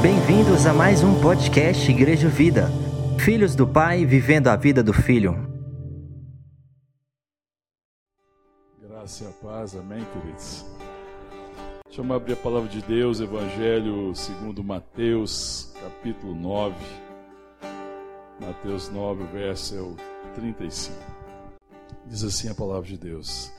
Bem-vindos a mais um podcast Igreja Vida. Filhos do Pai vivendo a vida do Filho. Graça e a paz, amém, queridos? Deixa eu abrir a palavra de Deus, Evangelho segundo Mateus, capítulo 9. Mateus 9, verso é o 35. Diz assim a palavra de Deus.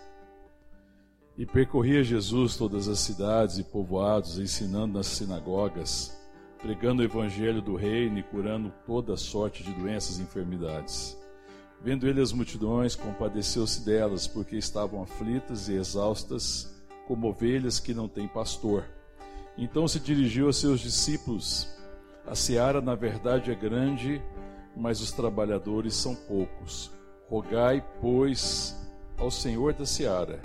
E percorria Jesus todas as cidades e povoados, ensinando nas sinagogas, pregando o evangelho do reino e curando toda sorte de doenças e enfermidades. Vendo ele as multidões, compadeceu-se delas, porque estavam aflitas e exaustas, como ovelhas que não têm pastor. Então se dirigiu a seus discípulos: A seara, na verdade, é grande, mas os trabalhadores são poucos. Rogai, pois, ao Senhor da seara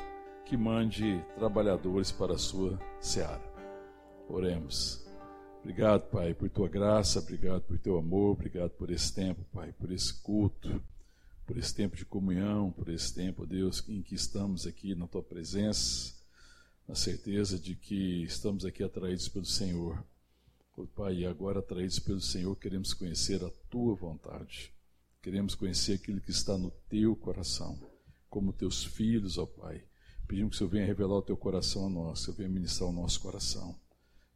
que mande trabalhadores para a sua seara. Oremos. Obrigado, Pai, por tua graça, obrigado por teu amor, obrigado por esse tempo, Pai, por esse culto, por esse tempo de comunhão, por esse tempo, Deus, em que estamos aqui na tua presença, na certeza de que estamos aqui atraídos pelo Senhor. Pai, e agora atraídos pelo Senhor, queremos conhecer a tua vontade. Queremos conhecer aquilo que está no teu coração, como teus filhos, ó Pai Pedimos que o Senhor venha revelar o teu coração a nós, que o Senhor venha ministrar o nosso coração.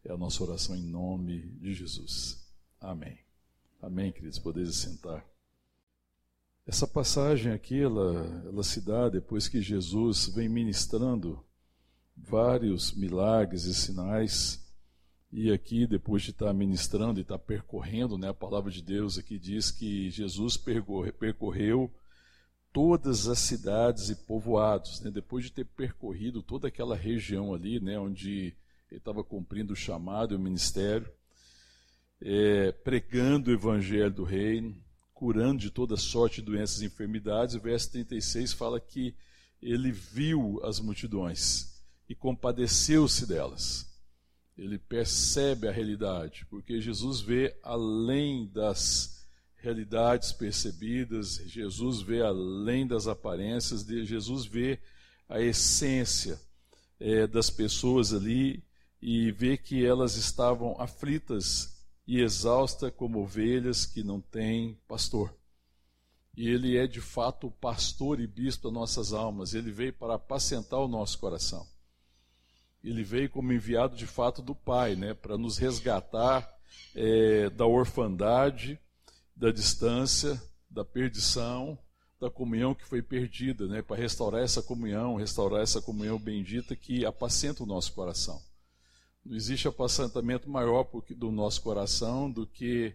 É a nossa oração em nome de Jesus. Amém. Amém, queridos. Podeis sentar. Essa passagem aqui, ela, ela se dá depois que Jesus vem ministrando vários milagres e sinais. E aqui, depois de estar ministrando e estar percorrendo, né, a palavra de Deus aqui diz que Jesus percorreu todas as cidades e povoados, né? depois de ter percorrido toda aquela região ali, né, onde ele estava cumprindo o chamado e o ministério, é, pregando o evangelho do reino, curando de toda sorte de doenças e enfermidades. O verso 36 fala que ele viu as multidões e compadeceu-se delas. Ele percebe a realidade, porque Jesus vê além das realidades percebidas, Jesus vê além das aparências, Jesus vê a essência é, das pessoas ali e vê que elas estavam aflitas e exaustas como ovelhas que não têm pastor. E ele é de fato o pastor e bispo das nossas almas, ele veio para apacentar o nosso coração. Ele veio como enviado de fato do Pai, né, para nos resgatar é, da orfandade, da distância, da perdição, da comunhão que foi perdida, né, para restaurar essa comunhão, restaurar essa comunhão bendita que apacenta o nosso coração. Não existe apacentamento maior do nosso coração do que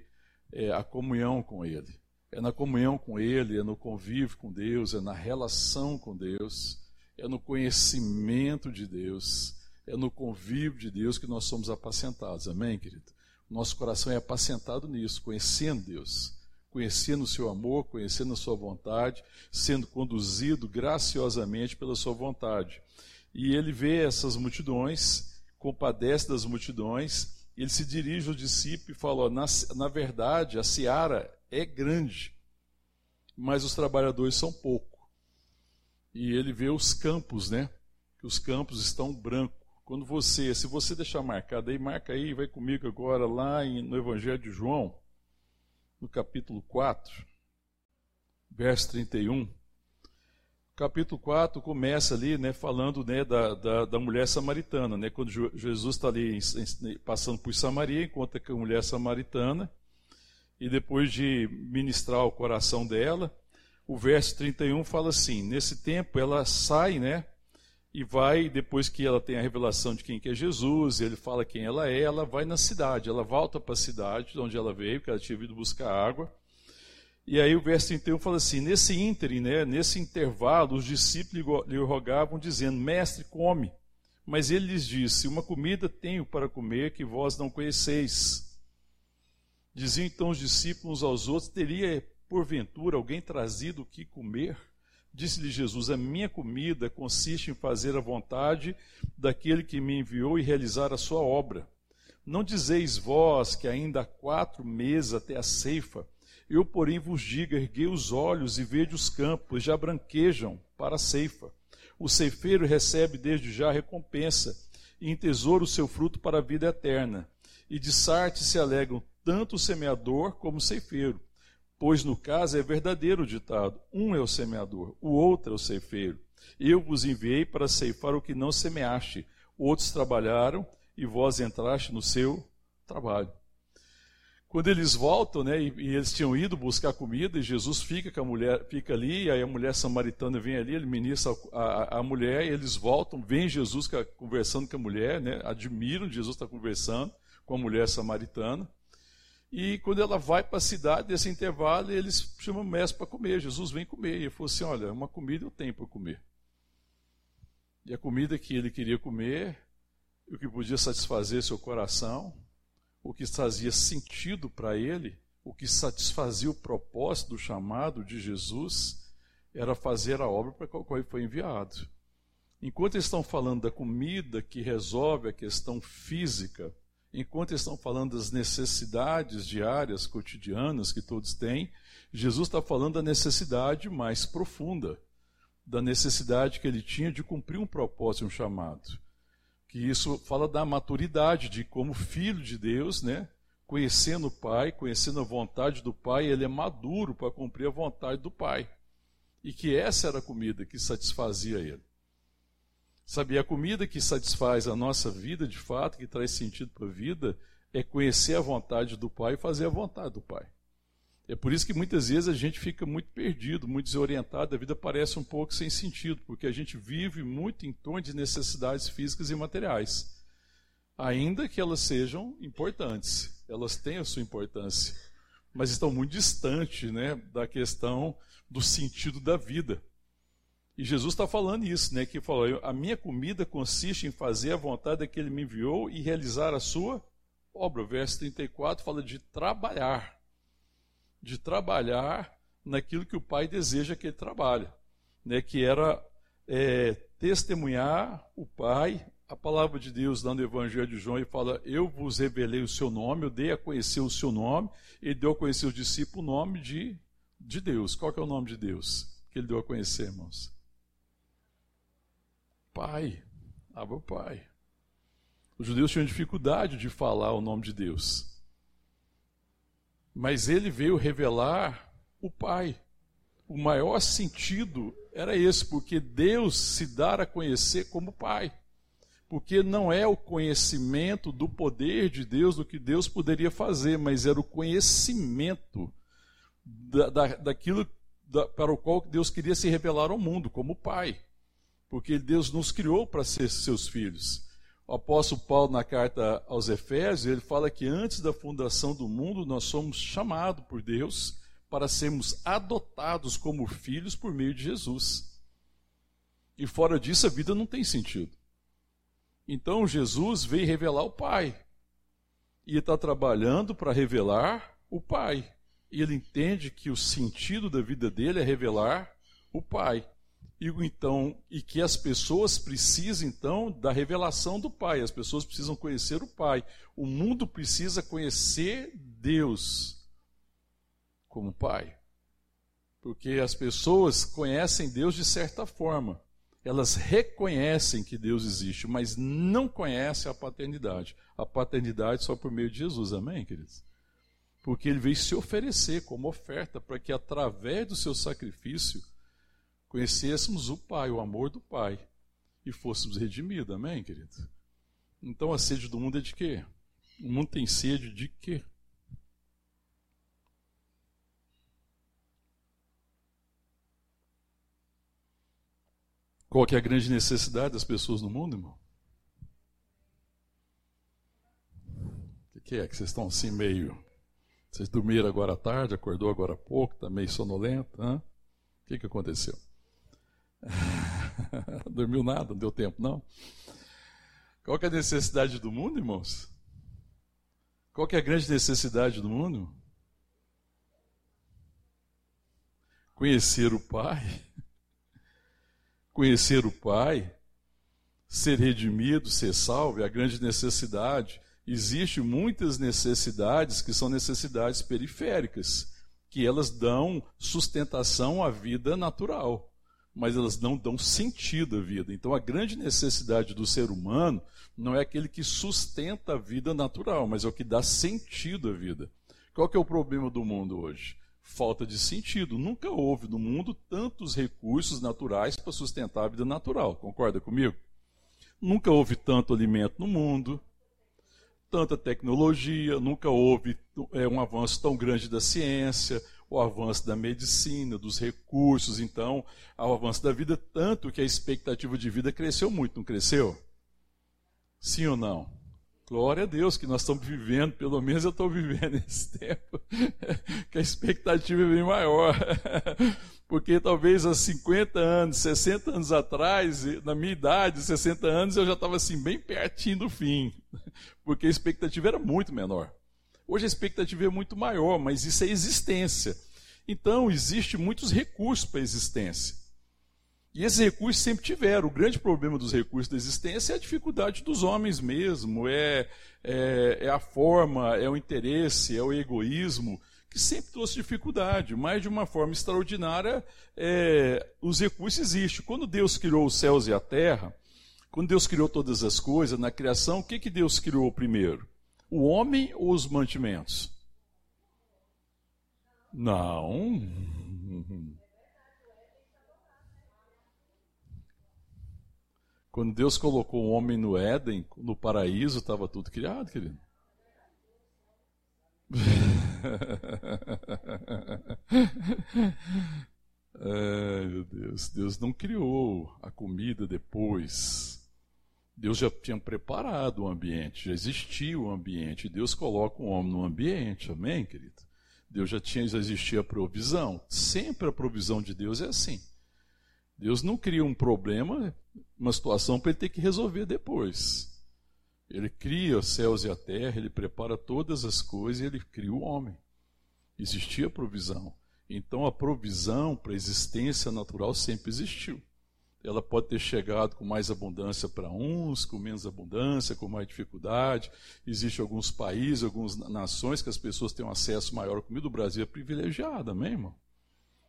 é, a comunhão com Ele. É na comunhão com Ele, é no convívio com Deus, é na relação com Deus, é no conhecimento de Deus, é no convívio de Deus que nós somos apacentados. Amém, querido? Nosso coração é apacentado nisso, conhecendo Deus conhecendo o seu amor, conhecendo a sua vontade, sendo conduzido graciosamente pela sua vontade. E ele vê essas multidões, compadece das multidões, ele se dirige ao discípulo e fala: na, na verdade, a seara é grande, mas os trabalhadores são poucos. E ele vê os campos, né? Que os campos estão brancos. Quando você, se você deixar marcado aí, marca aí, vai comigo agora lá em, no Evangelho de João no capítulo 4, verso 31. O capítulo 4 começa ali, né, falando né, da, da, da mulher samaritana, né, quando Jesus está ali passando por Samaria, encontra com a mulher samaritana, e depois de ministrar o coração dela, o verso 31 fala assim: nesse tempo ela sai, né, e vai, depois que ela tem a revelação de quem que é Jesus, ele fala quem ela é, ela vai na cidade, ela volta para a cidade de onde ela veio, porque ela tinha vindo buscar água. E aí o verso 31 fala assim: nesse ínterim, né, nesse intervalo, os discípulos lhe rogavam, dizendo: Mestre, come. Mas ele lhes disse: Uma comida tenho para comer que vós não conheceis. Diziam então os discípulos aos outros: Teria porventura alguém trazido o que comer? Disse-lhe Jesus: A minha comida consiste em fazer a vontade daquele que me enviou e realizar a sua obra. Não dizeis vós que ainda há quatro meses até a ceifa? Eu, porém, vos digo: erguei os olhos e vede os campos, já branquejam para a ceifa. o ceifeiro recebe desde já recompensa, e em tesouro o seu fruto para a vida eterna. E de Sarte se alegram tanto o semeador como o ceifeiro, pois no caso é verdadeiro o ditado: um é o semeador, o outro é o ceifeiro. Eu vos enviei para ceifar o que não semeaste, outros trabalharam e vós entraste no seu trabalho. Quando eles voltam, né, e, e, eles tinham ido buscar comida, e Jesus fica com a mulher, fica ali, e aí a mulher samaritana vem ali, ele ministra a, a, a mulher, e eles voltam, vem Jesus conversando com a mulher, né, admiram Jesus está conversando com a mulher samaritana. E quando ela vai para a cidade, nesse intervalo, eles chamam o mestre para comer. Jesus vem comer. E ele falou assim: Olha, uma comida eu tenho para comer. E a comida que ele queria comer, o que podia satisfazer seu coração, o que trazia sentido para ele, o que satisfazia o propósito do chamado de Jesus, era fazer a obra para a qual ele foi enviado. Enquanto eles estão falando da comida que resolve a questão física, enquanto eles estão falando das necessidades diárias, cotidianas que todos têm, Jesus está falando da necessidade mais profunda, da necessidade que ele tinha de cumprir um propósito, um chamado que isso fala da maturidade, de como filho de Deus, né? Conhecendo o Pai, conhecendo a vontade do Pai, ele é maduro para cumprir a vontade do Pai. E que essa era a comida que satisfazia ele. Sabia, a comida que satisfaz a nossa vida de fato, que traz sentido para a vida, é conhecer a vontade do Pai e fazer a vontade do Pai. É por isso que muitas vezes a gente fica muito perdido, muito desorientado, a vida parece um pouco sem sentido, porque a gente vive muito em torno de necessidades físicas e materiais. Ainda que elas sejam importantes, elas têm a sua importância, mas estão muito distantes né, da questão do sentido da vida. E Jesus está falando isso, né? Que falou: a minha comida consiste em fazer a vontade que me enviou e realizar a sua obra. O verso 34 fala de trabalhar de trabalhar naquilo que o pai deseja que ele trabalhe, né, que era é, testemunhar o pai. A palavra de Deus, lá no Evangelho de João, ele fala: Eu vos revelei o seu nome, eu dei a conhecer o seu nome, ele deu a conhecer os discípulos o nome de, de Deus. Qual que é o nome de Deus que ele deu a conhecer, irmãos? Pai. Abra o Pai. Os judeus tinham dificuldade de falar o nome de Deus. Mas ele veio revelar o Pai. O maior sentido era esse, porque Deus se dar a conhecer como Pai. Porque não é o conhecimento do poder de Deus, do que Deus poderia fazer, mas era o conhecimento da, da, daquilo da, para o qual Deus queria se revelar ao mundo, como Pai. Porque Deus nos criou para ser seus filhos. O apóstolo Paulo, na carta aos Efésios, ele fala que antes da fundação do mundo, nós somos chamados por Deus para sermos adotados como filhos por meio de Jesus. E fora disso, a vida não tem sentido. Então, Jesus veio revelar o Pai. E está trabalhando para revelar o Pai. E ele entende que o sentido da vida dele é revelar o Pai e então e que as pessoas precisam então da revelação do Pai. As pessoas precisam conhecer o Pai. O mundo precisa conhecer Deus como Pai. Porque as pessoas conhecem Deus de certa forma. Elas reconhecem que Deus existe, mas não conhecem a paternidade. A paternidade só por meio de Jesus. Amém, queridos? Porque ele veio se oferecer como oferta para que através do seu sacrifício conhecêssemos o Pai, o amor do Pai, e fôssemos redimidos. Amém, querido? Então a sede do mundo é de quê? O mundo tem sede de quê? Qual que é a grande necessidade das pessoas no mundo, irmão? O que é que vocês estão assim meio... Vocês dormiram agora à tarde, acordou agora há pouco, está meio sonolento, hã? O que, que aconteceu? Dormiu nada, não deu tempo, não. Qual é a necessidade do mundo, irmãos? Qual é a grande necessidade do mundo? Conhecer o Pai. Conhecer o Pai, ser redimido, ser salvo, é a grande necessidade. Existem muitas necessidades que são necessidades periféricas, que elas dão sustentação à vida natural mas elas não dão sentido à vida. Então, a grande necessidade do ser humano não é aquele que sustenta a vida natural, mas é o que dá sentido à vida. Qual que é o problema do mundo hoje? Falta de sentido. Nunca houve no mundo tantos recursos naturais para sustentar a vida natural. Concorda comigo? Nunca houve tanto alimento no mundo, tanta tecnologia, nunca houve é, um avanço tão grande da ciência, o avanço da medicina, dos recursos, então, ao avanço da vida, tanto que a expectativa de vida cresceu muito, não cresceu? Sim ou não? Glória a Deus que nós estamos vivendo, pelo menos eu estou vivendo esse tempo, que a expectativa é bem maior. Porque talvez há 50 anos, 60 anos atrás, na minha idade, 60 anos, eu já estava assim, bem pertinho do fim. Porque a expectativa era muito menor. Hoje a expectativa é muito maior, mas isso é existência. Então, existe muitos recursos para a existência. E esses recursos sempre tiveram. O grande problema dos recursos da existência é a dificuldade dos homens mesmo, é, é, é a forma, é o interesse, é o egoísmo, que sempre trouxe dificuldade. Mas, de uma forma extraordinária, é, os recursos existem. Quando Deus criou os céus e a terra, quando Deus criou todas as coisas na criação, o que, que Deus criou primeiro? O homem ou os mantimentos? Não. Quando Deus colocou o homem no Éden, no paraíso, estava tudo criado, querido. Ai, meu Deus. Deus não criou a comida depois. Deus já tinha preparado o ambiente, já existia o ambiente. Deus coloca o homem no ambiente, amém, querido? Deus já tinha, já existia a provisão. Sempre a provisão de Deus é assim. Deus não cria um problema, uma situação para ele ter que resolver depois. Ele cria os céus e a terra, ele prepara todas as coisas e ele cria o homem. Existia a provisão. Então a provisão para a existência natural sempre existiu ela pode ter chegado com mais abundância para uns, com menos abundância, com mais dificuldade. Existem alguns países, algumas nações que as pessoas têm um acesso maior à comida. O Brasil é privilegiado, amém, irmão?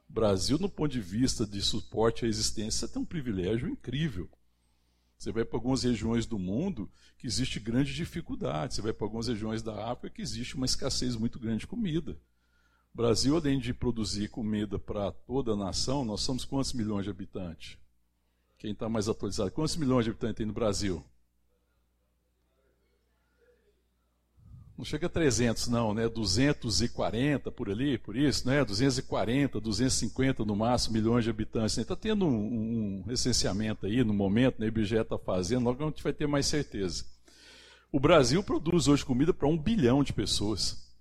O Brasil, no ponto de vista de suporte à existência, tem um privilégio incrível. Você vai para algumas regiões do mundo que existe grande dificuldade. Você vai para algumas regiões da África que existe uma escassez muito grande de comida. O Brasil, além de produzir comida para toda a nação, nós somos quantos milhões de habitantes? Quem está mais atualizado? Quantos milhões de habitantes tem no Brasil? Não chega a 300, não, né? 240 por ali, por isso, né? 240, 250 no máximo milhões de habitantes. Está tendo um, um, recenseamento aí no momento, né? o IBGE está fazendo, logo a gente vai ter mais certeza. O Brasil produz hoje comida para um bilhão de pessoas.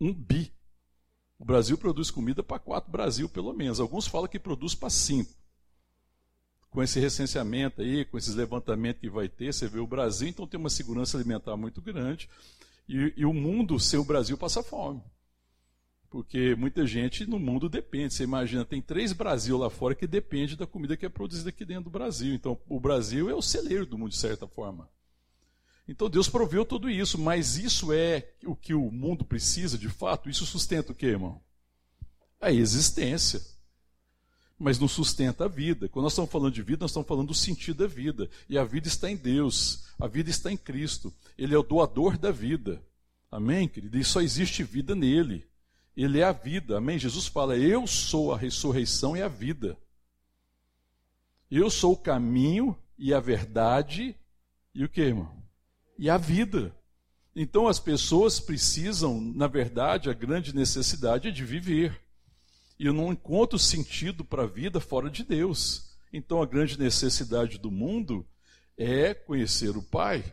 Um bi. O Brasil produz comida para quatro Brasil, pelo menos. Alguns falam que produz para cinco com esse recenseamento aí, com esses levantamentos que vai ter, você vê o Brasil, então tem uma segurança alimentar muito grande, e, e o mundo, sem o Brasil, passa fome. Porque muita gente no mundo depende. Você imagina, tem três Brasil lá fora que depende da comida que é produzida aqui dentro do Brasil. Então, o Brasil é o celeiro do mundo, de certa forma. Então, Deus proveu tudo isso, mas isso é o que o mundo precisa, de fato? Isso sustenta o quê, irmão? A existência mas não sustenta a vida. Quando nós estamos falando de vida, nós estamos falando do sentido da vida. E a vida está em Deus, a vida está em Cristo. Ele é o doador da vida. Amém, querido? E só existe vida nele. Ele é a vida. Amém? Jesus fala: Eu sou a ressurreição e a vida. Eu sou o caminho e a verdade e o que, irmão? E a vida. Então as pessoas precisam, na verdade, a grande necessidade é de viver. E eu não encontro sentido para a vida fora de Deus. Então a grande necessidade do mundo é conhecer o Pai.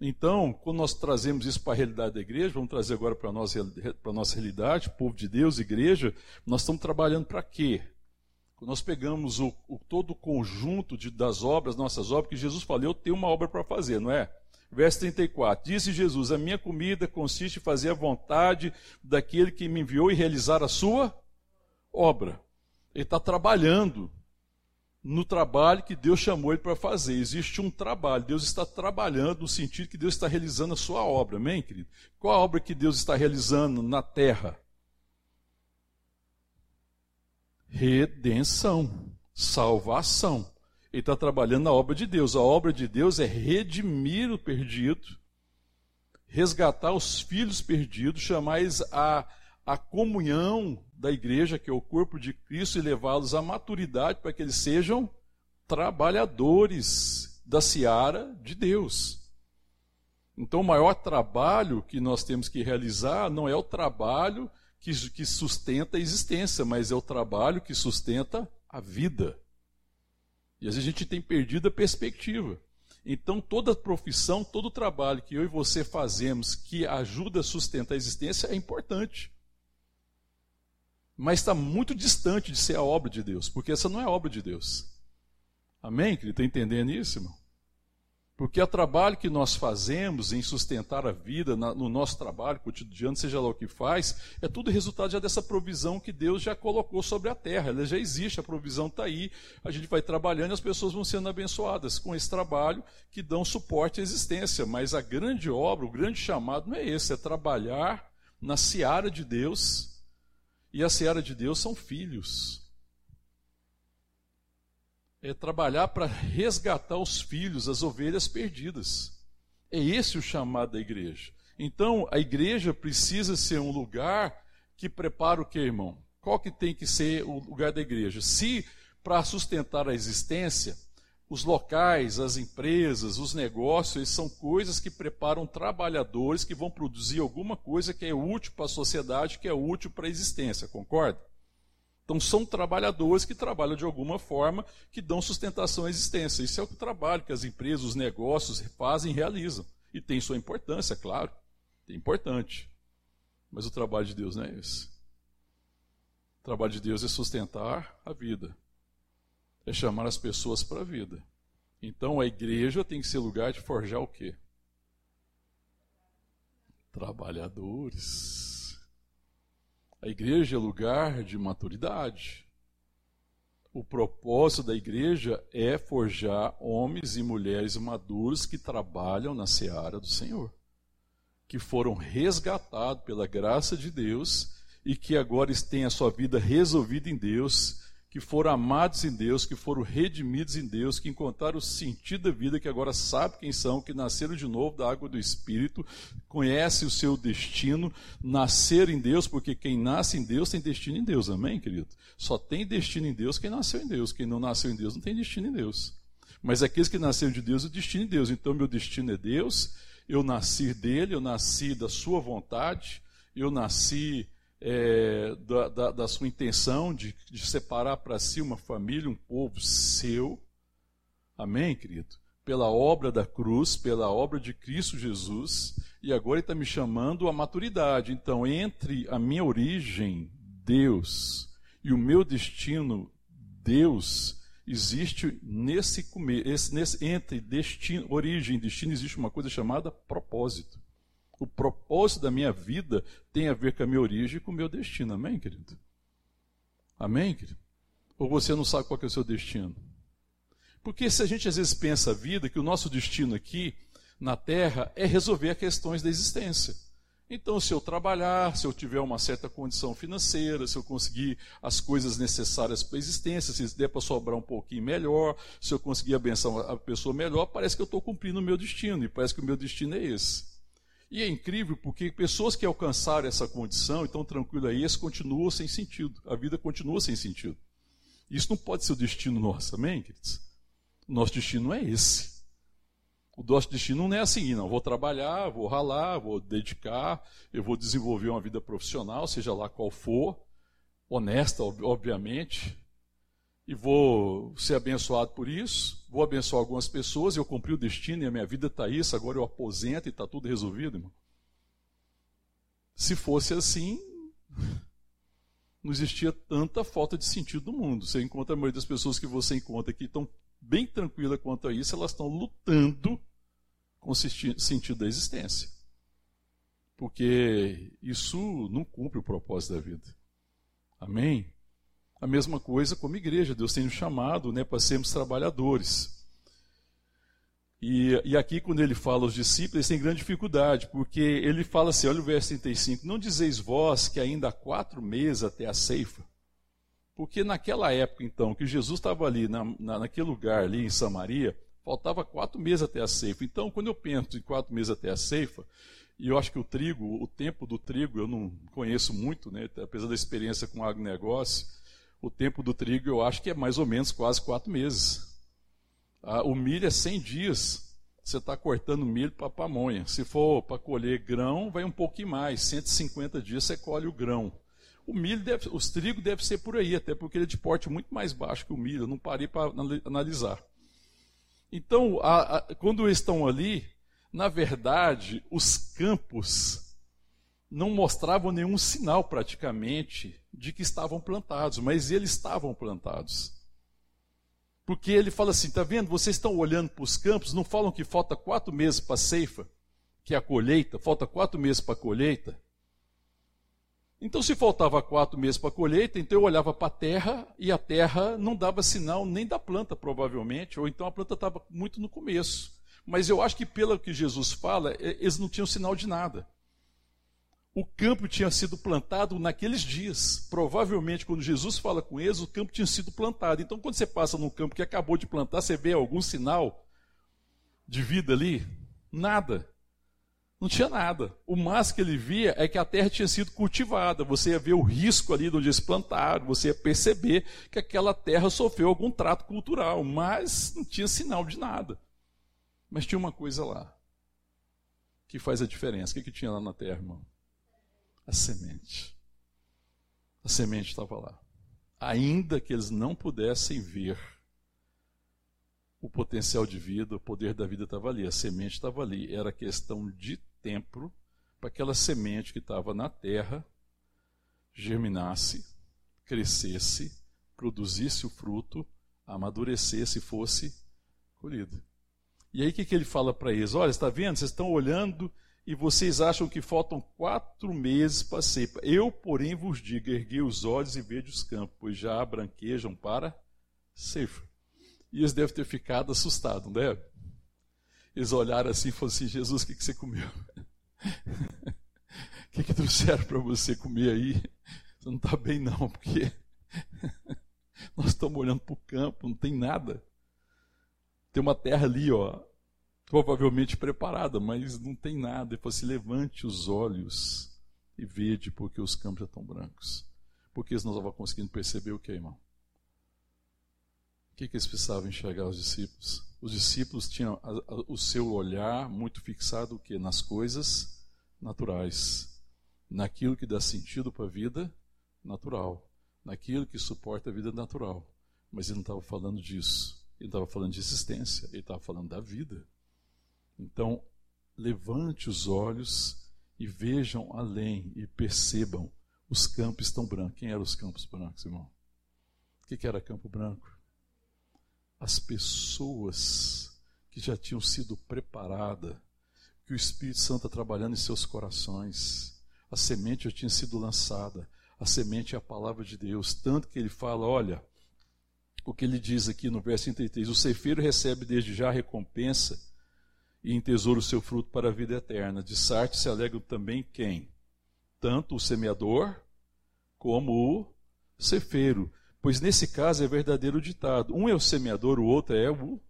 Então, quando nós trazemos isso para a realidade da igreja, vamos trazer agora para a nossa, para nossa realidade, povo de Deus, igreja, nós estamos trabalhando para quê? Quando nós pegamos o, o, todo o conjunto de, das obras, nossas obras, que Jesus falou, eu tenho uma obra para fazer, não é? Verso 34: Disse Jesus: A minha comida consiste em fazer a vontade daquele que me enviou e realizar a sua obra. Ele está trabalhando no trabalho que Deus chamou ele para fazer. Existe um trabalho. Deus está trabalhando no sentido que Deus está realizando a sua obra. Amém, querido? Qual a obra que Deus está realizando na terra? Redenção. Salvação. Ele está trabalhando na obra de Deus. A obra de Deus é redimir o perdido, resgatar os filhos perdidos, chamar eles a, a comunhão da igreja, que é o corpo de Cristo, e levá-los à maturidade para que eles sejam trabalhadores da seara de Deus. Então, o maior trabalho que nós temos que realizar não é o trabalho que, que sustenta a existência, mas é o trabalho que sustenta a vida. E às vezes a gente tem perdido a perspectiva. Então, toda profissão, todo trabalho que eu e você fazemos que ajuda a sustentar a existência é importante. Mas está muito distante de ser a obra de Deus, porque essa não é obra de Deus. Amém, querido? Está entendendo isso, irmão? Porque o trabalho que nós fazemos em sustentar a vida, no nosso trabalho cotidiano, seja lá o que faz, é tudo resultado já dessa provisão que Deus já colocou sobre a terra. Ela já existe, a provisão está aí. A gente vai trabalhando e as pessoas vão sendo abençoadas com esse trabalho que dão suporte à existência. Mas a grande obra, o grande chamado não é esse, é trabalhar na seara de Deus. E a seara de Deus são filhos é trabalhar para resgatar os filhos, as ovelhas perdidas. É esse o chamado da igreja. Então, a igreja precisa ser um lugar que prepara o que, irmão? Qual que tem que ser o lugar da igreja? Se para sustentar a existência, os locais, as empresas, os negócios, são coisas que preparam trabalhadores que vão produzir alguma coisa que é útil para a sociedade, que é útil para a existência, concorda? Então, são trabalhadores que trabalham de alguma forma, que dão sustentação à existência. Isso é o trabalho que as empresas, os negócios fazem e realizam. E tem sua importância, claro. É importante. Mas o trabalho de Deus não é esse. O trabalho de Deus é sustentar a vida. É chamar as pessoas para a vida. Então, a igreja tem que ser lugar de forjar o quê? Trabalhadores. A igreja é lugar de maturidade. O propósito da igreja é forjar homens e mulheres maduros que trabalham na seara do Senhor, que foram resgatados pela graça de Deus e que agora têm a sua vida resolvida em Deus que foram amados em Deus, que foram redimidos em Deus, que encontraram o sentido da vida, que agora sabem quem são, que nasceram de novo da água do Espírito, conhecem o seu destino, nasceram em Deus, porque quem nasce em Deus tem destino em Deus, amém, querido? Só tem destino em Deus quem nasceu em Deus, quem não nasceu em Deus não tem destino em Deus. Mas aqueles que nasceram de Deus, o destino em Deus. Então, meu destino é Deus, eu nasci dele, eu nasci da sua vontade, eu nasci é, da, da, da, sua intenção de, de separar para si uma família, um povo seu. Amém, querido? Pela obra da cruz, pela obra de Cristo Jesus, e agora ele está me chamando à maturidade. Então, entre a minha origem, Deus, e o meu destino, Deus, existe nesse, nesse entre destino, origem e destino, existe uma coisa chamada propósito. O propósito da minha vida tem a ver com a minha origem e com o meu destino. Amém, querido? Amém, querido? Ou você não sabe qual é o seu destino? Porque se a gente às vezes pensa a vida, que o nosso destino aqui na Terra é resolver questões da existência. Então, se eu trabalhar, se eu tiver uma certa condição financeira, se eu conseguir as coisas necessárias para a existência, se der para sobrar um pouquinho melhor, se eu conseguir abençoar a pessoa melhor, parece que eu estou cumprindo o meu destino, e parece que o meu destino é esse. E é incrível porque pessoas que alcançaram essa condição e estão aí, isso continua sem sentido. A vida continua sem sentido. Isso não pode ser o destino nosso, amém, queridos? O nosso destino não é esse. O nosso destino não é assim, não. Vou trabalhar, vou ralar, vou dedicar, eu vou desenvolver uma vida profissional, seja lá qual for, honesta, obviamente, e vou ser abençoado por isso, vou abençoar algumas pessoas, eu cumpri o destino e a minha vida está isso, agora eu aposento e está tudo resolvido, irmão. Se fosse assim, não existia tanta falta de sentido no mundo. Você encontra a maioria das pessoas que você encontra que estão bem tranquilas quanto a isso, elas estão lutando com o sentido da existência. Porque isso não cumpre o propósito da vida. Amém? A mesma coisa como igreja, Deus tem nos chamado né, para sermos trabalhadores. E, e, aqui, quando ele fala aos discípulos, eles têm grande dificuldade, porque ele fala assim: olha o verso 35, não dizeis vós que ainda há quatro meses até a ceifa? Porque naquela época, então, que Jesus estava ali, na, na, naquele lugar ali em Samaria, faltava quatro meses até a ceifa. Então, quando eu penso em quatro meses até a ceifa, e eu acho que o trigo, o tempo do trigo, eu não conheço muito, né? apesar da experiência com agronegócio, o tempo do trigo eu acho que é mais ou menos quase quatro meses. Ah, o milho é 100 dias, você está cortando milho para pamonha. Se for para colher grão, vai um pouquinho mais, 150 dias você colhe o grão. O milho, deve, os trigo deve ser por aí, até porque ele é de porte muito mais baixo que o milho, eu não parei para analisar. Então, a, a, quando eles estão ali, na verdade, os campos não mostravam nenhum sinal praticamente de que estavam plantados, mas eles estavam plantados. Porque ele fala assim: está vendo? Vocês estão olhando para os campos, não falam que falta quatro meses para a ceifa, que é a colheita, falta quatro meses para a colheita. Então, se faltava quatro meses para a colheita, então eu olhava para a terra e a terra não dava sinal nem da planta, provavelmente, ou então a planta estava muito no começo. Mas eu acho que, pelo que Jesus fala, eles não tinham sinal de nada. O campo tinha sido plantado naqueles dias. Provavelmente, quando Jesus fala com eles, o campo tinha sido plantado. Então, quando você passa num campo que acabou de plantar, você vê algum sinal de vida ali? Nada. Não tinha nada. O máximo que ele via é que a terra tinha sido cultivada. Você ia ver o risco ali de onde eles plantaram, você ia perceber que aquela terra sofreu algum trato cultural, mas não tinha sinal de nada. Mas tinha uma coisa lá que faz a diferença. O que, que tinha lá na terra, irmão? A semente. A semente estava lá. Ainda que eles não pudessem ver o potencial de vida, o poder da vida estava ali, a semente estava ali. Era questão de tempo para aquela semente que estava na terra germinasse, crescesse, produzisse o fruto, amadurecesse e fosse colhida. E aí o que, que ele fala para eles? Olha, está vendo? Vocês estão olhando e vocês acham que faltam quatro meses para a cepa. Eu, porém, vos digo: erguei os olhos e vejo os campos, pois já branquejam para ceifa. E eles devem ter ficado assustados, não deve? Eles olharam assim e falaram assim: Jesus, o que, que você comeu? O que, que trouxeram para você comer aí? Você não está bem, não, porque nós estamos olhando para o campo, não tem nada. Tem uma terra ali, ó, provavelmente preparada, mas não tem nada. Ele falou assim: levante os olhos e vede, porque os campos já estão brancos. Porque eles não estavam conseguindo perceber o que, irmão? O que, que eles precisavam enxergar os discípulos? Os discípulos tinham o seu olhar muito fixado o quê? nas coisas naturais, naquilo que dá sentido para a vida natural, naquilo que suporta a vida natural. Mas ele não estava falando disso. Ele estava falando de existência, ele estava falando da vida. Então, levante os olhos e vejam além e percebam: os campos estão brancos. Quem eram os campos brancos, irmão? O que era campo branco? as pessoas que já tinham sido preparadas, que o Espírito Santo está trabalhando em seus corações. A semente já tinha sido lançada. A semente é a palavra de Deus. Tanto que ele fala: olha, o que ele diz aqui no verso 33: o ceifeiro recebe desde já a recompensa e em tesouro o seu fruto para a vida eterna. De Sarte se alegram também quem? Tanto o semeador como o ceifeiro. Pois nesse caso é verdadeiro ditado: um é o semeador, o outro é o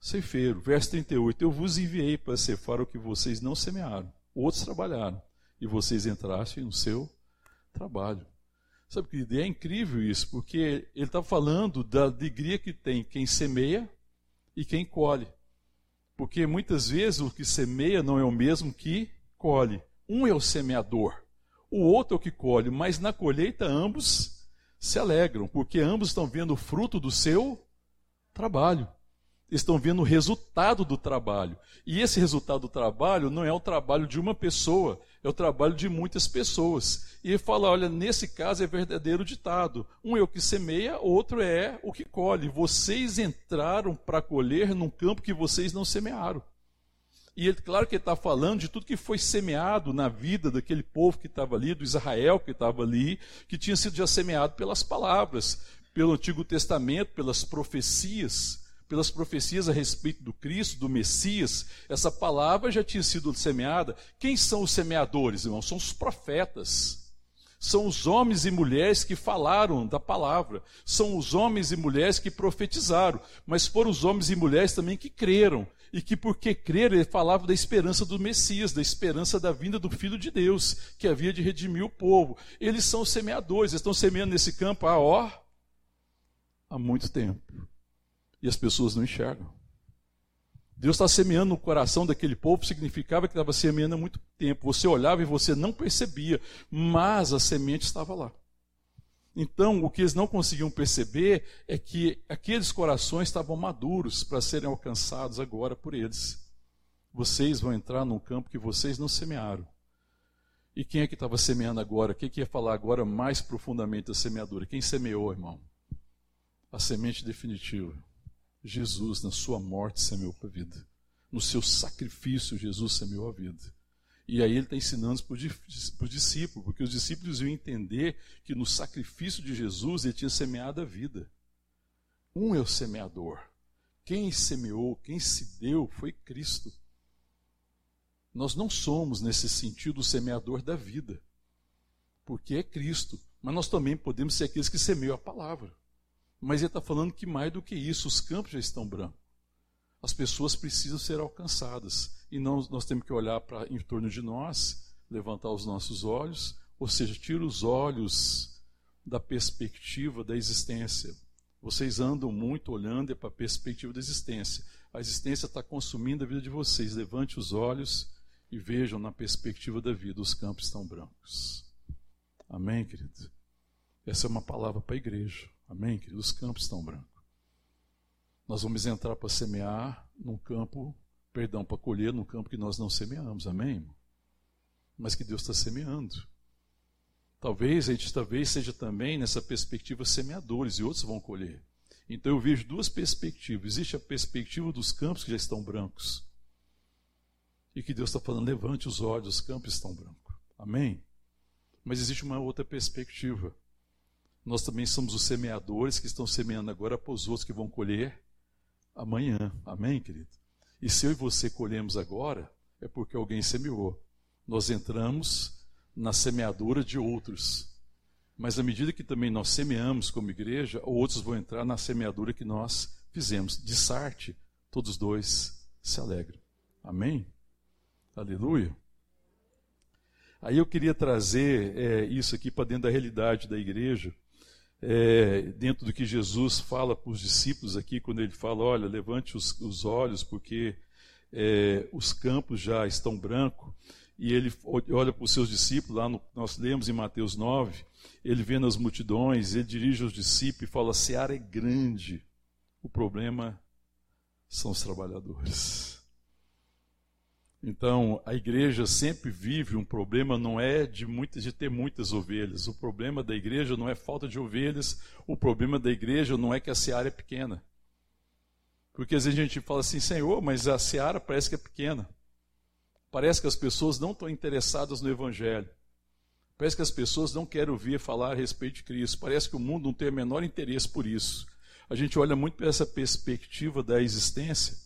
ceifeiro. Verso 38: Eu vos enviei para ceifar o que vocês não semearam, outros trabalharam, e vocês entrassem no seu trabalho. Sabe que é incrível isso, porque ele está falando da alegria que tem quem semeia e quem colhe. Porque muitas vezes o que semeia não é o mesmo que colhe. Um é o semeador, o outro é o que colhe, mas na colheita ambos se alegram, porque ambos estão vendo o fruto do seu trabalho. Estão vendo o resultado do trabalho. E esse resultado do trabalho não é o trabalho de uma pessoa, é o trabalho de muitas pessoas. E ele fala: olha, nesse caso é verdadeiro ditado. Um é o que semeia, outro é o que colhe. Vocês entraram para colher num campo que vocês não semearam. E ele, claro que ele está falando de tudo que foi semeado na vida daquele povo que estava ali, do Israel que estava ali, que tinha sido já semeado pelas palavras, pelo Antigo Testamento, pelas profecias, pelas profecias a respeito do Cristo, do Messias. Essa palavra já tinha sido semeada. Quem são os semeadores, irmãos? São os profetas. São os homens e mulheres que falaram da palavra. São os homens e mulheres que profetizaram. Mas foram os homens e mulheres também que creram. E que, porque creram, ele falava da esperança do Messias, da esperança da vinda do Filho de Deus, que havia de redimir o povo. Eles são semeadores, eles estão semeando nesse campo há, ó, há muito tempo. E as pessoas não enxergam. Deus está semeando no coração daquele povo, significava que estava semeando há muito tempo. Você olhava e você não percebia, mas a semente estava lá. Então, o que eles não conseguiam perceber é que aqueles corações estavam maduros para serem alcançados agora por eles. Vocês vão entrar num campo que vocês não semearam. E quem é que estava semeando agora? Quem que ia falar agora mais profundamente da semeadura? Quem semeou, irmão? A semente definitiva. Jesus, na sua morte, semeou a vida. No seu sacrifício, Jesus semeou a vida. E aí ele está ensinando para os discípulos, porque os discípulos iam entender que no sacrifício de Jesus ele tinha semeado a vida. Um é o semeador. Quem semeou, quem se deu foi Cristo. Nós não somos, nesse sentido, o semeador da vida, porque é Cristo. Mas nós também podemos ser aqueles que semeiam a palavra. Mas ele está falando que mais do que isso, os campos já estão brancos. As pessoas precisam ser alcançadas. E não, nós temos que olhar para em torno de nós, levantar os nossos olhos, ou seja, tira os olhos da perspectiva da existência. Vocês andam muito olhando para a perspectiva da existência. A existência está consumindo a vida de vocês. Levante os olhos e vejam na perspectiva da vida. Os campos estão brancos. Amém, querido? Essa é uma palavra para a igreja. Amém, querido? Os campos estão brancos. Nós vamos entrar para semear num campo, perdão, para colher num campo que nós não semeamos. Amém? Mas que Deus está semeando. Talvez a gente talvez seja também nessa perspectiva semeadores e outros vão colher. Então eu vejo duas perspectivas. Existe a perspectiva dos campos que já estão brancos. E que Deus está falando, levante os olhos, os campos estão brancos. Amém? Mas existe uma outra perspectiva nós também somos os semeadores que estão semeando agora para os outros que vão colher amanhã. Amém, querido? E se eu e você colhemos agora, é porque alguém semeou. Nós entramos na semeadura de outros. Mas à medida que também nós semeamos como igreja, outros vão entrar na semeadura que nós fizemos. De Sarte, todos dois se alegram. Amém? Aleluia. Aí eu queria trazer é, isso aqui para dentro da realidade da igreja é, dentro do que Jesus fala para os discípulos aqui, quando ele fala: olha, levante os, os olhos, porque é, os campos já estão brancos. E ele olha para os seus discípulos, lá no, nós lemos em Mateus 9, ele vê nas multidões, ele dirige os discípulos e fala: a seara é grande, o problema são os trabalhadores. Então, a igreja sempre vive um problema não é de muitas de ter muitas ovelhas. O problema da igreja não é falta de ovelhas, o problema da igreja não é que a seara é pequena. Porque às vezes a gente fala assim, Senhor, mas a seara parece que é pequena. Parece que as pessoas não estão interessadas no evangelho. Parece que as pessoas não querem ouvir falar a respeito de Cristo. Parece que o mundo não tem o menor interesse por isso. A gente olha muito para essa perspectiva da existência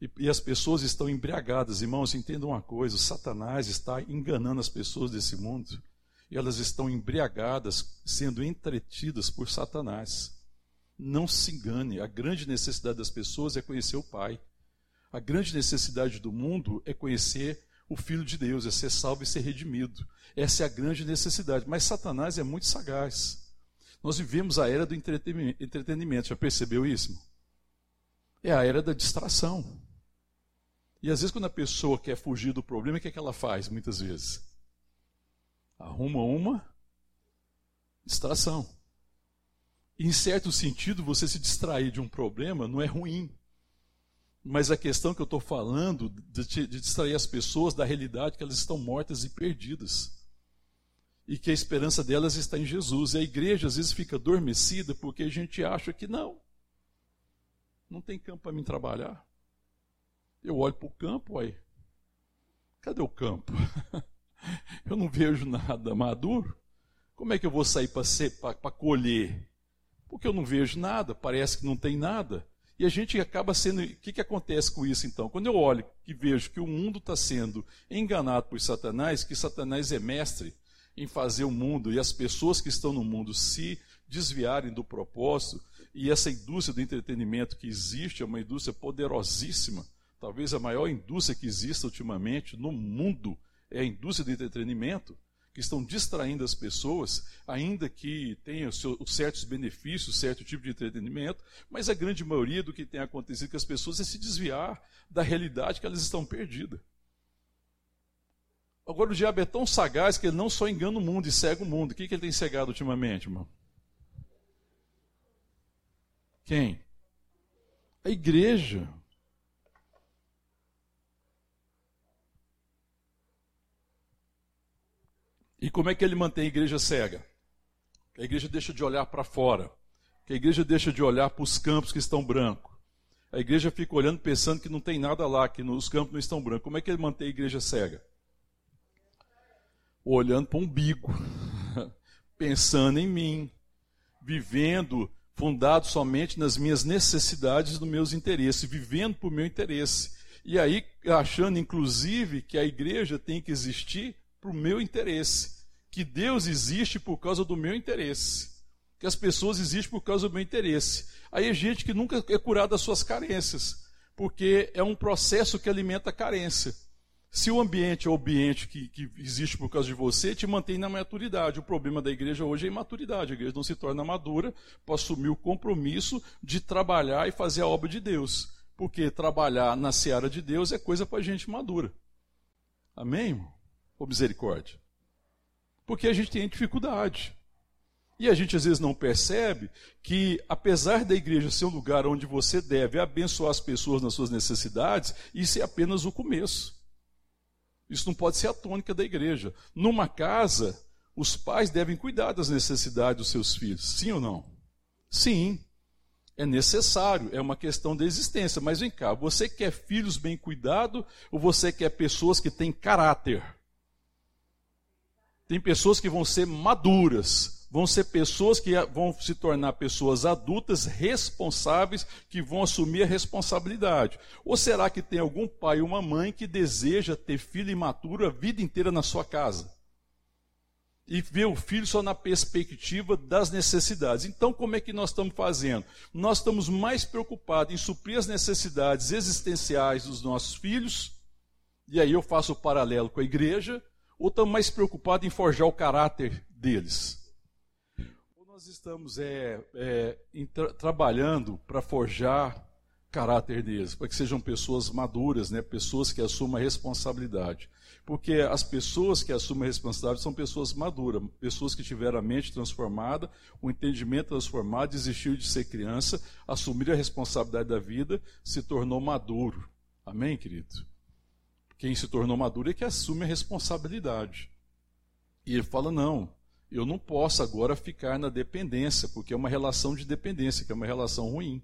e, e, as pessoas estão embriagadas. Irmãos, entendam uma coisa: Satanás está enganando as pessoas desse mundo. E elas estão embriagadas, sendo entretidas por Satanás. Não se engane, a grande necessidade das pessoas é conhecer o Pai. A grande necessidade do mundo é conhecer o Filho de Deus, é ser salvo e ser redimido. Essa é a grande necessidade. Mas Satanás é muito sagaz. Nós vivemos a era do entretenimento. Já percebeu isso? É a era da distração. E às vezes, quando a pessoa quer fugir do problema, o que, é que ela faz, muitas vezes? Arruma uma distração. Em certo sentido, você se distrair de um problema não é ruim. Mas a questão que eu estou falando de, de distrair as pessoas da realidade que elas estão mortas e perdidas. E que a esperança delas está em Jesus. E a igreja às vezes fica adormecida porque a gente acha que não. Não tem campo para mim trabalhar. Eu olho para o campo, aí. Cadê o campo? eu não vejo nada maduro. Como é que eu vou sair para colher? Porque eu não vejo nada, parece que não tem nada. E a gente acaba sendo. O que, que acontece com isso então? Quando eu olho e vejo que o mundo está sendo enganado por Satanás, que Satanás é mestre, em fazer o mundo e as pessoas que estão no mundo se desviarem do propósito, e essa indústria do entretenimento que existe é uma indústria poderosíssima, talvez a maior indústria que exista ultimamente no mundo é a indústria do entretenimento, que estão distraindo as pessoas, ainda que tenham os certos benefícios, certo tipo de entretenimento, mas a grande maioria do que tem acontecido com as pessoas é se desviar da realidade que elas estão perdidas. Agora o diabo é tão sagaz que ele não só engana o mundo e cega o mundo. O que, que ele tem cegado ultimamente, irmão? Quem? A igreja. E como é que ele mantém a igreja cega? A igreja deixa de olhar para fora. A igreja deixa de olhar para os campos que estão brancos. A igreja fica olhando pensando que não tem nada lá, que os campos não estão brancos. Como é que ele mantém a igreja cega? Olhando para o umbigo, pensando em mim, vivendo fundado somente nas minhas necessidades nos meus interesses, vivendo por meu interesse. E aí, achando inclusive que a igreja tem que existir para o meu interesse, que Deus existe por causa do meu interesse, que as pessoas existem por causa do meu interesse. Aí é gente que nunca é curada das suas carências, porque é um processo que alimenta a carência. Se o ambiente é o ambiente que, que, existe por causa de você, te mantém na maturidade. O problema da igreja hoje é a imaturidade. A igreja não se torna madura para assumir o compromisso de trabalhar e fazer a obra de Deus. Porque trabalhar na seara de Deus é coisa para gente madura. Amém? Ou misericórdia? Porque a gente tem dificuldade. E a gente às vezes não percebe que, apesar da igreja ser um lugar onde você deve abençoar as pessoas nas suas necessidades, isso é apenas o começo. Isso não pode ser a tônica da igreja. Numa casa, os pais devem cuidar das necessidades dos seus filhos. Sim ou não? Sim. É necessário, é uma questão da existência. Mas vem cá, você quer filhos bem cuidados ou você quer pessoas que têm caráter? Tem pessoas que vão ser maduras, vão ser pessoas que vão se tornar pessoas adultas responsáveis, que vão assumir a responsabilidade? Ou será que tem algum pai ou uma mãe que deseja ter filho imaturo a vida inteira na sua casa? E ver o filho só na perspectiva das necessidades. Então, como é que nós estamos fazendo? Nós estamos mais preocupados em suprir as necessidades existenciais dos nossos filhos, e aí eu faço o paralelo com a igreja, ou estamos mais preocupados em forjar o caráter deles? nós estamos é, é, tra trabalhando para forjar caráter deles, para que sejam pessoas maduras, né? pessoas que assumam a responsabilidade. Porque as pessoas que assumem a responsabilidade são pessoas maduras, pessoas que tiveram a mente transformada, o entendimento transformado, desistiu de ser criança, assumir a responsabilidade da vida, se tornou maduro. Amém, querido? Quem se tornou maduro é que assume a responsabilidade. E ele fala: não, eu não posso agora ficar na dependência, porque é uma relação de dependência, que é uma relação ruim.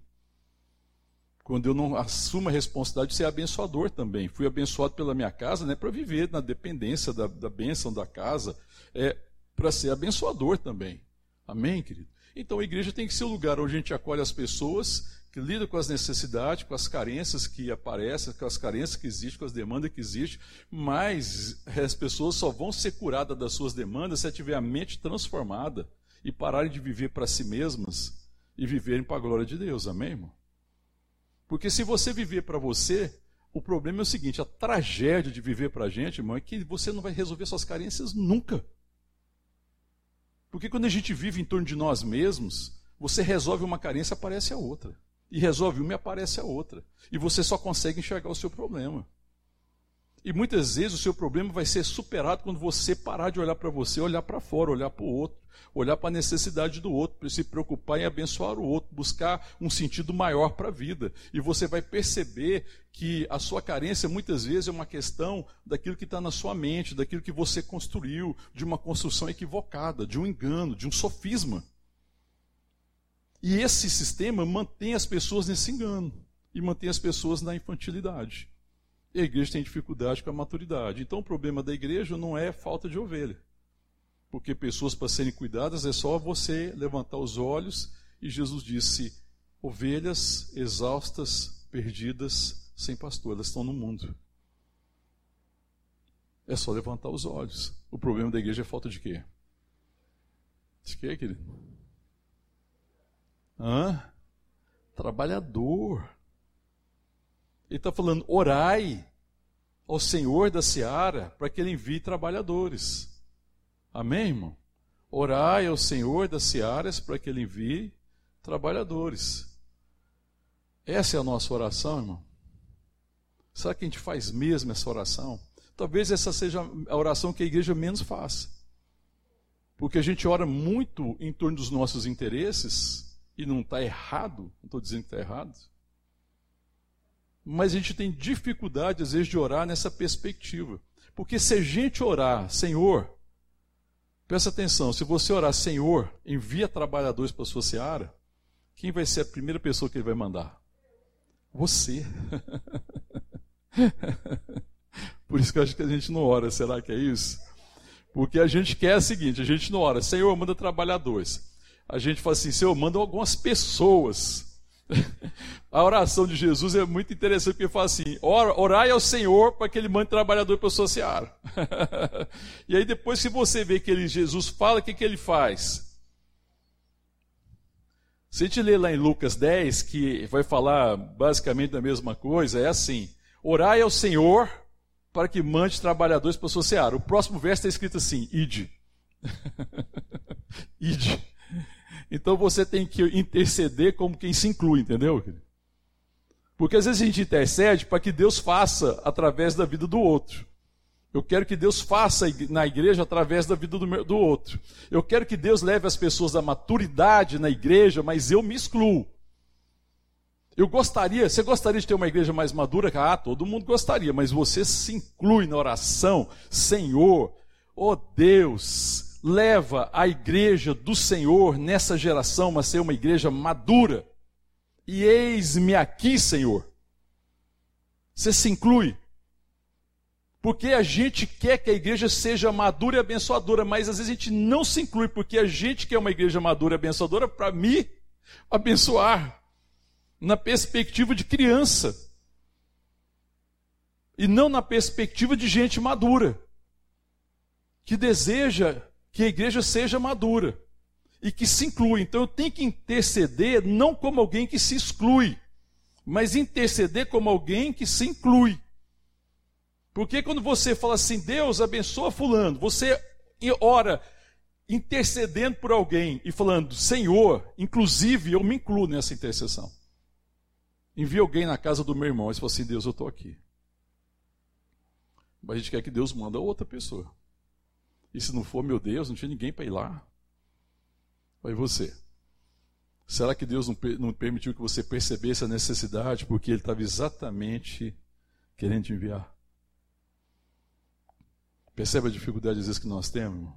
Quando eu não assumo a responsabilidade de ser abençoador também. Fui abençoado pela minha casa, né, para viver na dependência da, da bênção da casa, é para ser abençoador também. Amém, querido? Então a igreja tem que ser o lugar onde a gente acolhe as pessoas que lida com as necessidades, com as carências que aparecem, com as carências que existem, com as demandas que existem, mas as pessoas só vão ser curadas das suas demandas se tiver a mente transformada e pararem de viver para si mesmas e viverem para a glória de Deus, amém, irmão? Porque se você viver para você, o problema é o seguinte: a tragédia de viver para a gente, irmão, é que você não vai resolver suas carências nunca. Porque quando a gente vive em torno de nós mesmos, você resolve uma carência, aparece a outra e resolve uma e aparece a outra. E você só consegue enxergar o seu problema. E muitas vezes o seu problema vai ser superado quando você parar de olhar para você, olhar para fora, olhar para o outro, olhar para a necessidade do outro, se preocupar em abençoar o outro, buscar um sentido maior para a vida. E você vai perceber que a sua carência muitas vezes é uma questão daquilo que está na sua mente, daquilo que você construiu, de uma construção equivocada, de um engano, de um sofisma. E esse sistema mantém as pessoas nesse engano e mantém as pessoas na infantilidade. E a igreja tem dificuldade com a maturidade. Então o problema da igreja não é falta de ovelha. Porque pessoas para serem cuidadas é só você levantar os olhos e Jesus disse: ovelhas exaustas, perdidas, sem pastor, elas estão no mundo. É só levantar os olhos. O problema da igreja é falta de quê? De quê, querido? Hã? Trabalhador. Ele está falando, orai ao Senhor da seara para que ele envie trabalhadores. Amém, irmão? Orai ao Senhor das searas para que ele envie trabalhadores. Essa é a nossa oração, irmão? Será que a gente faz mesmo essa oração? Talvez essa seja a oração que a igreja menos faz. Porque a gente ora muito em torno dos nossos interesses, e não está errado, não estou dizendo que está errado. Mas a gente tem dificuldade, às vezes, de orar nessa perspectiva. Porque se a gente orar, Senhor, presta atenção, se você orar, Senhor, envia trabalhadores para a sua seara, quem vai ser a primeira pessoa que ele vai mandar? Você. Por isso que eu acho que a gente não ora, será que é isso? Porque a gente quer o seguinte: a gente não ora, Senhor, manda trabalhadores. A gente fala assim, Senhor, manda algumas pessoas. A oração de Jesus é muito interessante, porque fala assim: orai ao Senhor para que ele mande trabalhador para a sua seara. e aí, depois que você vê que ele, Jesus fala, o que, que ele faz? Se a gente ler lá em Lucas 10, que vai falar basicamente da mesma coisa, é assim: orai ao Senhor para que mande trabalhadores para a sua seara. O próximo verso está escrito assim: ide. ide. Então você tem que interceder como quem se inclui, entendeu? Porque às vezes a gente intercede para que Deus faça através da vida do outro. Eu quero que Deus faça na igreja através da vida do, meu, do outro. Eu quero que Deus leve as pessoas à maturidade na igreja, mas eu me excluo. Eu gostaria, você gostaria de ter uma igreja mais madura? Ah, todo mundo gostaria, mas você se inclui na oração, Senhor, oh Deus, leva a igreja do Senhor nessa geração a ser uma igreja madura. E eis-me aqui, Senhor. Você se inclui. Porque a gente quer que a igreja seja madura e abençoadora, mas às vezes a gente não se inclui, porque a gente quer uma igreja madura e abençoadora para me abençoar, na perspectiva de criança, e não na perspectiva de gente madura, que deseja que a igreja seja madura e que se inclua. Então eu tenho que interceder não como alguém que se exclui, mas interceder como alguém que se inclui. Porque quando você fala assim, Deus abençoa fulano, você ora intercedendo por alguém e falando, Senhor, inclusive eu me incluo nessa intercessão. Envia alguém na casa do meu irmão e fala assim, Deus, eu estou aqui. Mas a gente quer que Deus manda outra pessoa. E se não for, meu Deus, não tinha ninguém para ir lá. Aí você. Será que Deus não, permitiu que você percebesse a necessidade porque Ele estava exatamente querendo te enviar? Percebe a dificuldade às vezes que nós temos?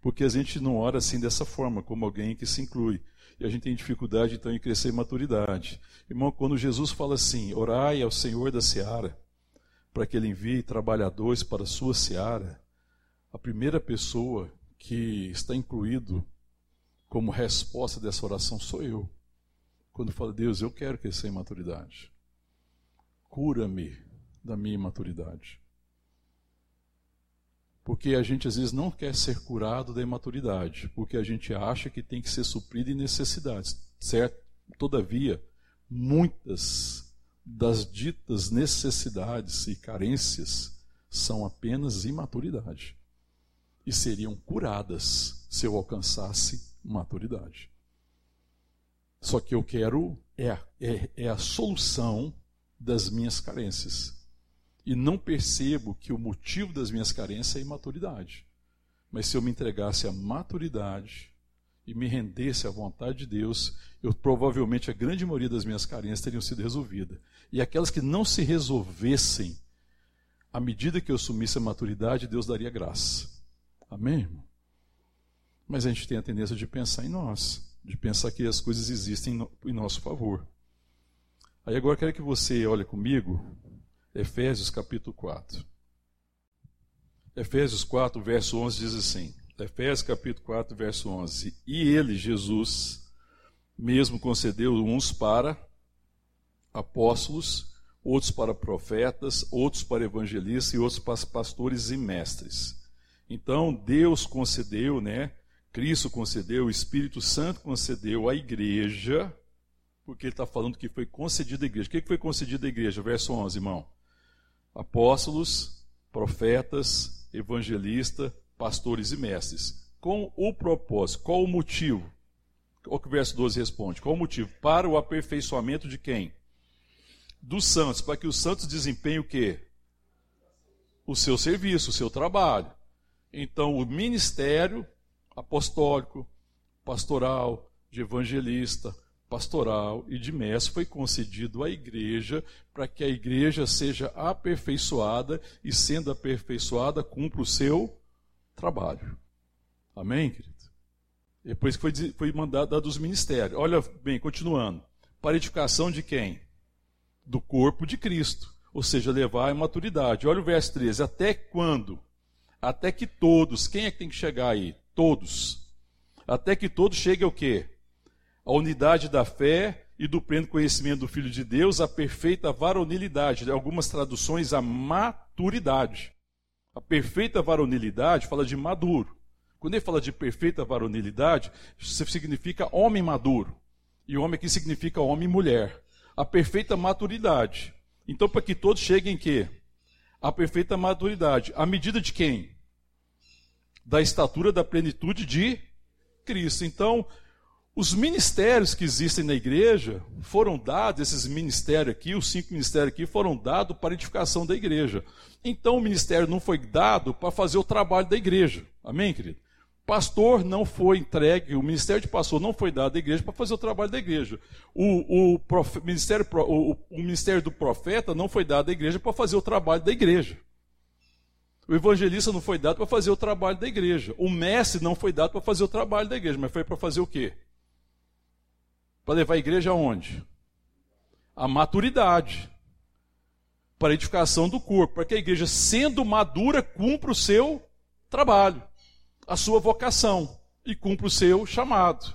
Porque a gente não ora assim dessa forma, como alguém que se inclui. E a gente tem dificuldade então em crescer em maturidade. Irmão, quando Jesus fala assim, orai ao Senhor da seara, para que Ele envie trabalhadores para a sua seara, a primeira pessoa que está incluído como resposta dessa oração sou eu. Quando falo, Deus, eu quero crescer em maturidade. Cura-me da minha imaturidade. Porque a gente às vezes não quer ser curado da imaturidade, porque a gente acha que tem que ser suprido em necessidades, certo? Todavia, muitas das ditas necessidades e carências são apenas imaturidade e seriam curadas se eu alcançasse maturidade. Só que eu quero é, é, é a solução das minhas carências. E não percebo que o motivo das minhas carências é imaturidade. Mas se eu me entregasse à maturidade e me rendesse à vontade de Deus, eu provavelmente a grande maioria das minhas carências teriam sido resolvidas. E aquelas que não se resolvessem, à medida que eu assumisse a maturidade, Deus daria graça. Amém, irmão? Mas a gente tem a tendência de pensar em nós, de pensar que as coisas existem em nosso favor. Aí agora quero que você olhe comigo, Efésios capítulo 4. Efésios 4, verso 11 diz assim: Efésios capítulo 4, verso 11: E ele, Jesus, mesmo concedeu uns para apóstolos, outros para profetas, outros para evangelistas e outros para pastores e mestres. Então, Deus concedeu, né? Cristo concedeu, o Espírito Santo concedeu à igreja, porque ele está falando que foi concedido à igreja. O que foi concedido à igreja? Verso 11, irmão. Apóstolos, profetas, evangelistas, pastores e mestres. Com o propósito, qual o motivo? O que o verso 12 responde. Qual o motivo? Para o aperfeiçoamento de quem? Dos santos, para que os santos desempenhem o quê? O seu serviço, o seu trabalho. Então, o ministério apostólico, pastoral, de evangelista, pastoral e de mestre foi concedido à igreja para que a igreja seja aperfeiçoada e, sendo aperfeiçoada, cumpra o seu trabalho. Amém, querido? É por isso que foi, foi mandado dos ministérios. Olha bem, continuando. Para edificação de quem? Do corpo de Cristo. Ou seja, levar a maturidade. Olha o verso 13. Até quando? Até que todos. Quem é que tem que chegar aí? Todos. Até que todos cheguem ao quê? A unidade da fé e do pleno conhecimento do Filho de Deus, a perfeita varonilidade. Algumas traduções, a maturidade. A perfeita varonilidade fala de maduro. Quando ele fala de perfeita varonilidade, isso significa homem maduro. E homem aqui significa homem e mulher. A perfeita maturidade. Então, para que todos cheguem quê? A perfeita maturidade. A medida de quem? Da estatura da plenitude de Cristo. Então, os ministérios que existem na igreja foram dados, esses ministérios aqui, os cinco ministérios aqui, foram dados para edificação da igreja. Então o ministério não foi dado para fazer o trabalho da igreja. Amém, querido? Pastor não foi entregue, o ministério de pastor não foi dado à igreja para fazer o trabalho da igreja. O, o, profe, ministério, o, o ministério do profeta não foi dado à igreja para fazer o trabalho da igreja. O evangelista não foi dado para fazer o trabalho da igreja. O mestre não foi dado para fazer o trabalho da igreja, mas foi para fazer o quê? Para levar a igreja aonde? A maturidade. Para a edificação do corpo. Para que a igreja, sendo madura, cumpra o seu trabalho, a sua vocação e cumpra o seu chamado.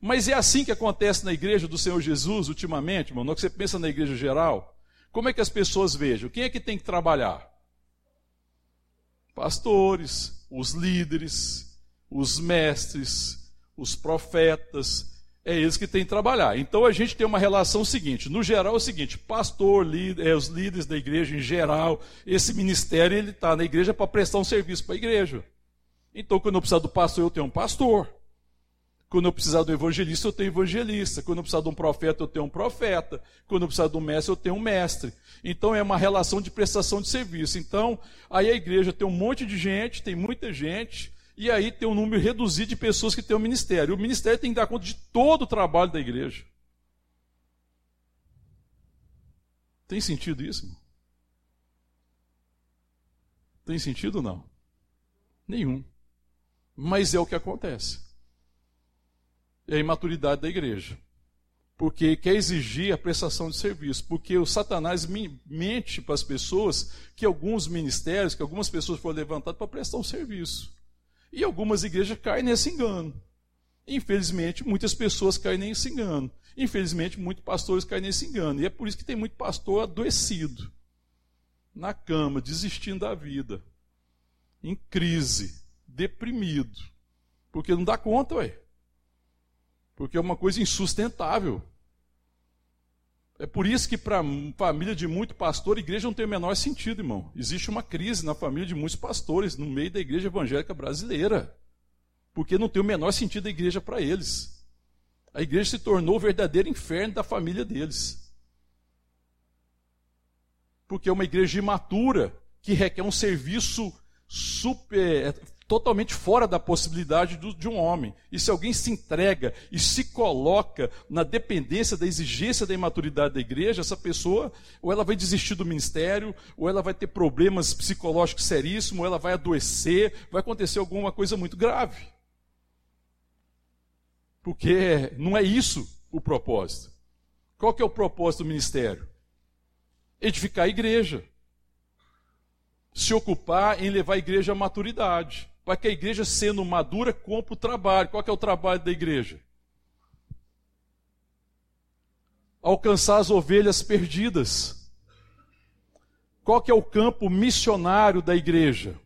Mas é assim que acontece na igreja do Senhor Jesus ultimamente, irmão. Não que você pensa na igreja geral. Como é que as pessoas vejam? Quem é que tem que trabalhar? Pastores, os líderes, os mestres, os profetas, é eles que têm que trabalhar. Então a gente tem uma relação seguinte: no geral é o seguinte, pastor, líder, é, os líderes da igreja em geral, esse ministério ele está na igreja para prestar um serviço para a igreja. Então quando eu precisar do pastor, eu tenho um pastor. Quando eu precisar do evangelista, eu tenho evangelista. Quando eu precisar de um profeta, eu tenho um profeta. Quando eu precisar de um mestre, eu tenho um mestre. Então é uma relação de prestação de serviço. Então, aí a igreja tem um monte de gente, tem muita gente, e aí tem um número reduzido de pessoas que têm o um ministério. O ministério tem que dar conta de todo o trabalho da igreja. Tem sentido isso? Tem sentido ou não? Nenhum. Mas é o que acontece. É a imaturidade da igreja. Porque quer exigir a prestação de serviço. Porque o Satanás mente para as pessoas que alguns ministérios, que algumas pessoas foram levantadas para prestar um serviço. E algumas igrejas caem nesse engano. Infelizmente, muitas pessoas caem nesse engano. Infelizmente, muitos pastores caem nesse engano. E é por isso que tem muito pastor adoecido, na cama, desistindo da vida, em crise, deprimido. Porque não dá conta, ué. Porque é uma coisa insustentável. É por isso que para família de muito pastor, igreja não tem o menor sentido, irmão. Existe uma crise na família de muitos pastores no meio da igreja evangélica brasileira. Porque não tem o menor sentido a igreja para eles. A igreja se tornou o verdadeiro inferno da família deles. Porque é uma igreja imatura que requer um serviço super totalmente fora da possibilidade do, de um homem. E se alguém se entrega e se coloca na dependência da exigência da imaturidade da igreja, essa pessoa, ou ela vai desistir do ministério, ou ela vai ter problemas psicológicos seríssimos, ou ela vai adoecer, vai acontecer alguma coisa muito grave. Porque não é isso o propósito. Qual que é o propósito do ministério? Edificar a igreja. Se ocupar em levar a igreja à maturidade para que a igreja, sendo madura, compre o trabalho. Qual é o trabalho da igreja? Alcançar as ovelhas perdidas. Qual é o campo missionário da igreja?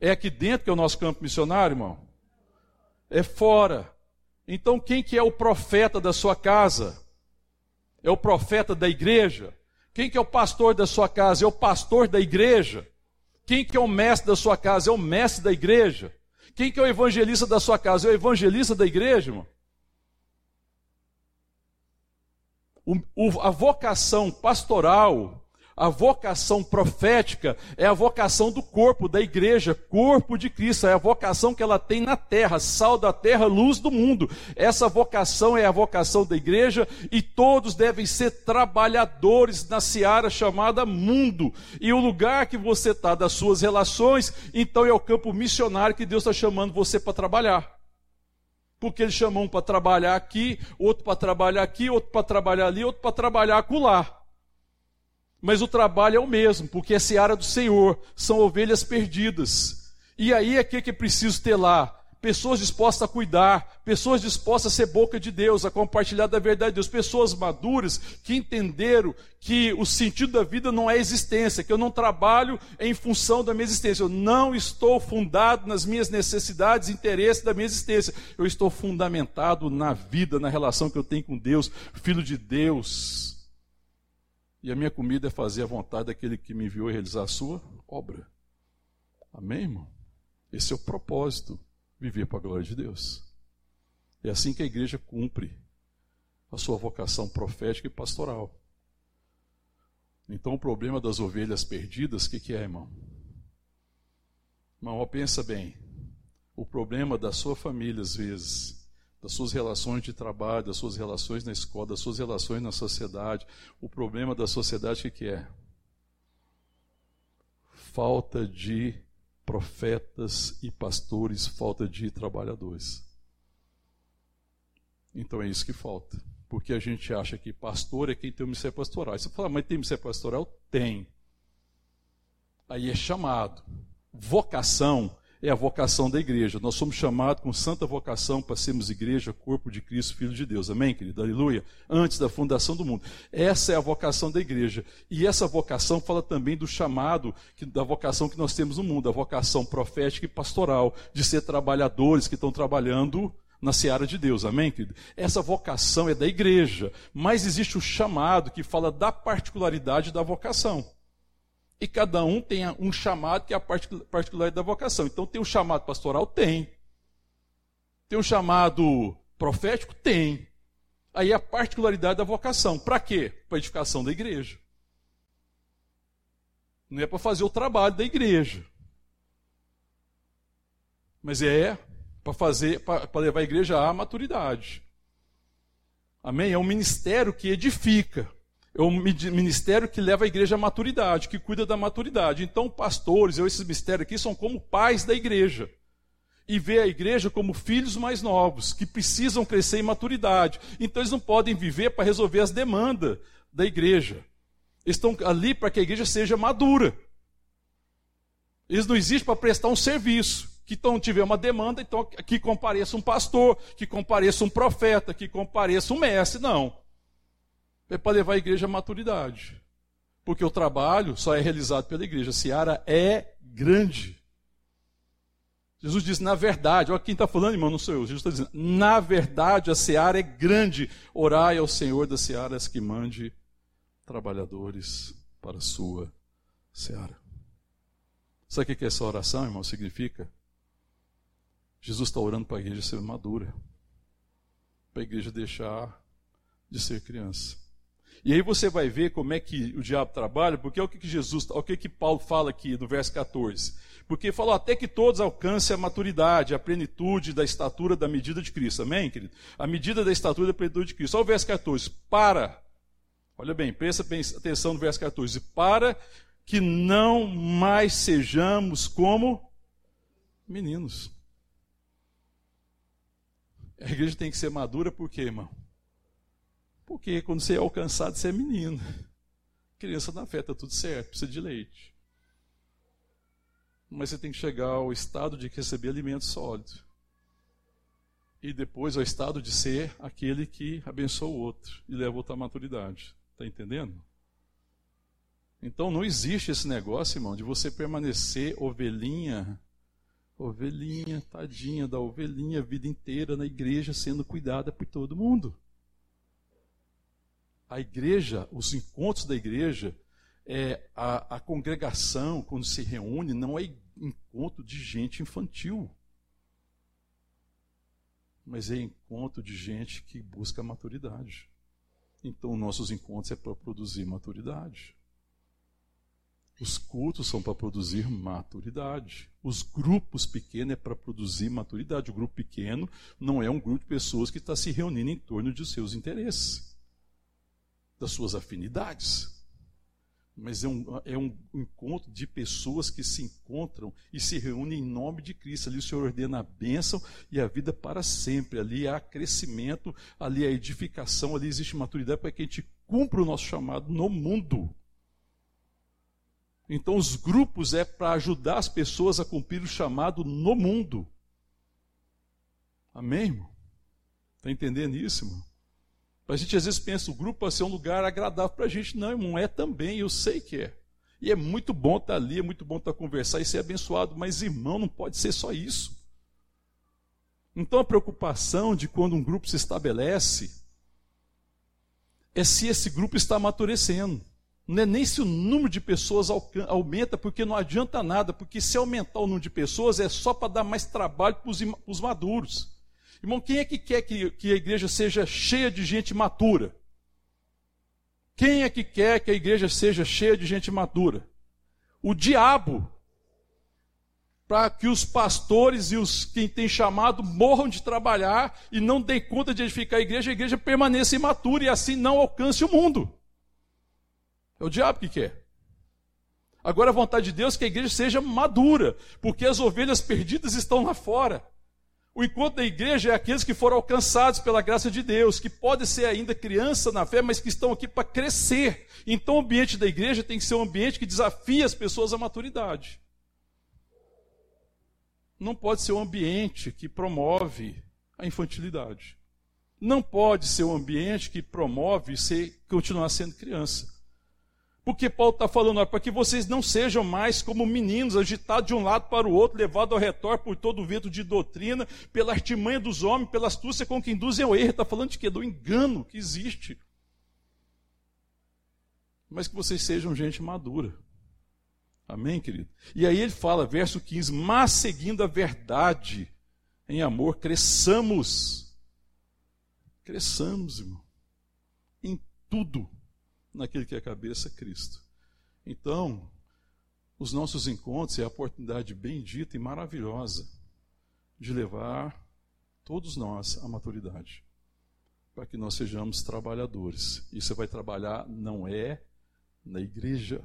É aqui dentro que é o nosso campo missionário, irmão? É fora. Então quem que é o profeta da sua casa? É o profeta da igreja? Quem que é o pastor da sua casa? É o pastor da igreja? Quem que é o mestre da sua casa? É o mestre da igreja? Quem que é o evangelista da sua casa? É o evangelista da igreja, irmão? O, o, a vocação pastoral a vocação profética é a vocação do corpo, da igreja, corpo de Cristo, é a vocação que ela tem na terra, sal da terra, luz do mundo. Essa vocação é a vocação da igreja e todos devem ser trabalhadores na seara chamada mundo. E o lugar que você está das suas relações, então é o campo missionário que Deus está chamando você para trabalhar. Porque ele chamou um para trabalhar aqui, outro para trabalhar aqui, outro para trabalhar ali, outro para trabalhar acolá. Mas o trabalho é o mesmo, porque é seara do Senhor, são ovelhas perdidas. E aí é que é preciso ter lá pessoas dispostas a cuidar, pessoas dispostas a ser boca de Deus, a compartilhar da verdade de Deus, pessoas maduras que entenderam que o sentido da vida não é existência, que eu não trabalho em função da minha existência, eu não estou fundado nas minhas necessidades, interesses da minha existência, eu estou fundamentado na vida, na relação que eu tenho com Deus, filho de Deus. E a minha comida é fazer a vontade daquele que me enviou e realizar a sua obra. Amém, irmão? Esse é o propósito, viver para a glória de Deus. É assim que a igreja cumpre a sua vocação profética e pastoral. Então, o problema das ovelhas perdidas, o que, que é, irmão? Irmão, pensa bem. O problema da sua família, às vezes, das suas relações de trabalho, das suas relações na escola, das suas relações na sociedade. O problema da sociedade o que é? Falta de profetas e pastores, falta de trabalhadores. Então é isso que falta. Porque a gente acha que pastor é quem tem o ministério pastoral. Aí você fala, mas tem ministério pastoral? Tem. Aí é chamado. Vocação é a vocação da igreja. Nós somos chamados com santa vocação para sermos igreja, corpo de Cristo, Filho de Deus. Amém, querido? Aleluia. Antes da fundação do mundo. Essa é a vocação da igreja. E essa vocação fala também do chamado, da vocação que nós temos no mundo, a vocação profética e pastoral, de ser trabalhadores que estão trabalhando na seara de Deus, amém, querido? Essa vocação é da igreja, mas existe o chamado que fala da particularidade da vocação. E cada um tem um chamado que é a particularidade da vocação. Então, tem um chamado pastoral? Tem. Tem um chamado profético? Tem. Aí é a particularidade da vocação. Para quê? Para edificação da igreja. Não é para fazer o trabalho da igreja. Mas é para fazer, para levar a igreja à maturidade. Amém? É um ministério que edifica é um ministério que leva a igreja à maturidade, que cuida da maturidade. Então, pastores, eu, esses ministérios aqui, são como pais da igreja. E vê a igreja como filhos mais novos, que precisam crescer em maturidade. Então, eles não podem viver para resolver as demandas da igreja. Eles estão ali para que a igreja seja madura. Eles não existem para prestar um serviço. Que então tiver uma demanda, então que compareça um pastor, que compareça um profeta, que compareça um mestre. Não é para levar a igreja à maturidade. Porque o trabalho só é realizado pela igreja. A seara é grande. Jesus diz, na verdade, olha quem está falando, irmão, não sou eu. Jesus está dizendo, na verdade, a seara é grande. Orai ao Senhor das searas que mande trabalhadores para a sua seara. Sabe o que é essa oração, irmão? Significa? Jesus está orando para a igreja ser madura. Para a igreja deixar de ser criança. E aí você vai ver como é que o diabo trabalha, porque é o que Jesus, o que, Paulo fala aqui no verso 14. Porque falou até que todos alcancem a maturidade, a plenitude da estatura da medida de Cristo. Amém, querido? A medida da estatura da plenitude de Cristo. Olha o verso 14. Para. Olha bem, presta atenção no verso 14. Para que não mais sejamos como meninos. A igreja tem que ser madura por quê, irmão? Porque quando você é alcançado, você é menino. Criança na fé, está tudo certo, precisa de leite. Mas você tem que chegar ao estado de receber alimento sólido. E depois ao estado de ser aquele que abençoa o outro e leva outra à maturidade. Está entendendo? Então não existe esse negócio, irmão, de você permanecer ovelhinha, ovelhinha, tadinha da ovelhinha, a vida inteira na igreja sendo cuidada por todo mundo. A igreja, os encontros da igreja, é, a, a congregação, quando se reúne, não é encontro de gente infantil, mas é encontro de gente que busca maturidade. Então, nossos encontros é para produzir maturidade. Os cultos são para produzir maturidade. Os grupos pequenos é para produzir maturidade. O grupo pequeno não é um grupo de pessoas que está se reunindo em torno de seus interesses, das suas afinidades mas é um, é um encontro de pessoas que se encontram e se reúnem em nome de Cristo. Ali o Senhor ordena a bênção e a vida para sempre. Ali há crescimento, ali há edificação, ali existe maturidade para que a gente cumpra o nosso chamado no mundo. Então, os grupos é para ajudar as pessoas a cumprir o chamado no mundo. Amém, irmão? Está entendendo isso, irmão? A gente às vezes pensa, o grupo vai ser um lugar agradável para a gente. Não, irmão, é também, eu sei que é. E é muito bom estar tá ali, é muito bom estar tá conversar e ser abençoado, mas irmão, não pode ser só isso. Então a preocupação de quando um grupo se estabelece é se esse grupo está amadurecendo. Não é nem se o número de pessoas aumenta, porque não adianta nada, porque se aumentar o número de pessoas é só para dar mais trabalho para os maduros. Irmão, quem é que quer que, que a igreja seja cheia de gente matura? Quem é que quer que a igreja seja cheia de gente madura? O diabo. Para que os pastores e os quem tem chamado morram de trabalhar e não deem conta de edificar a igreja, a igreja permaneça imatura e assim não alcance o mundo. É o diabo que quer. Agora a vontade de Deus é que a igreja seja madura, porque as ovelhas perdidas estão lá fora. O encontro da igreja é aqueles que foram alcançados pela graça de Deus, que podem ser ainda criança na fé, mas que estão aqui para crescer. Então, o ambiente da igreja tem que ser um ambiente que desafia as pessoas à maturidade. Não pode ser um ambiente que promove a infantilidade. Não pode ser um ambiente que promove ser, continuar sendo criança. Porque Paulo está falando, para que vocês não sejam mais como meninos, agitados de um lado para o outro, levados ao retor por todo o vento de doutrina, pela artimanha dos homens, pela astúcia com que induzem ao erro. Está falando de quê? Do engano que existe. Mas que vocês sejam gente madura. Amém, querido? E aí ele fala, verso 15: Mas seguindo a verdade, em amor, cresçamos. Cresçamos, irmão. Em tudo naquele que é a cabeça, Cristo. Então, os nossos encontros é a oportunidade bendita e maravilhosa de levar todos nós à maturidade, para que nós sejamos trabalhadores. E você vai trabalhar não é na igreja,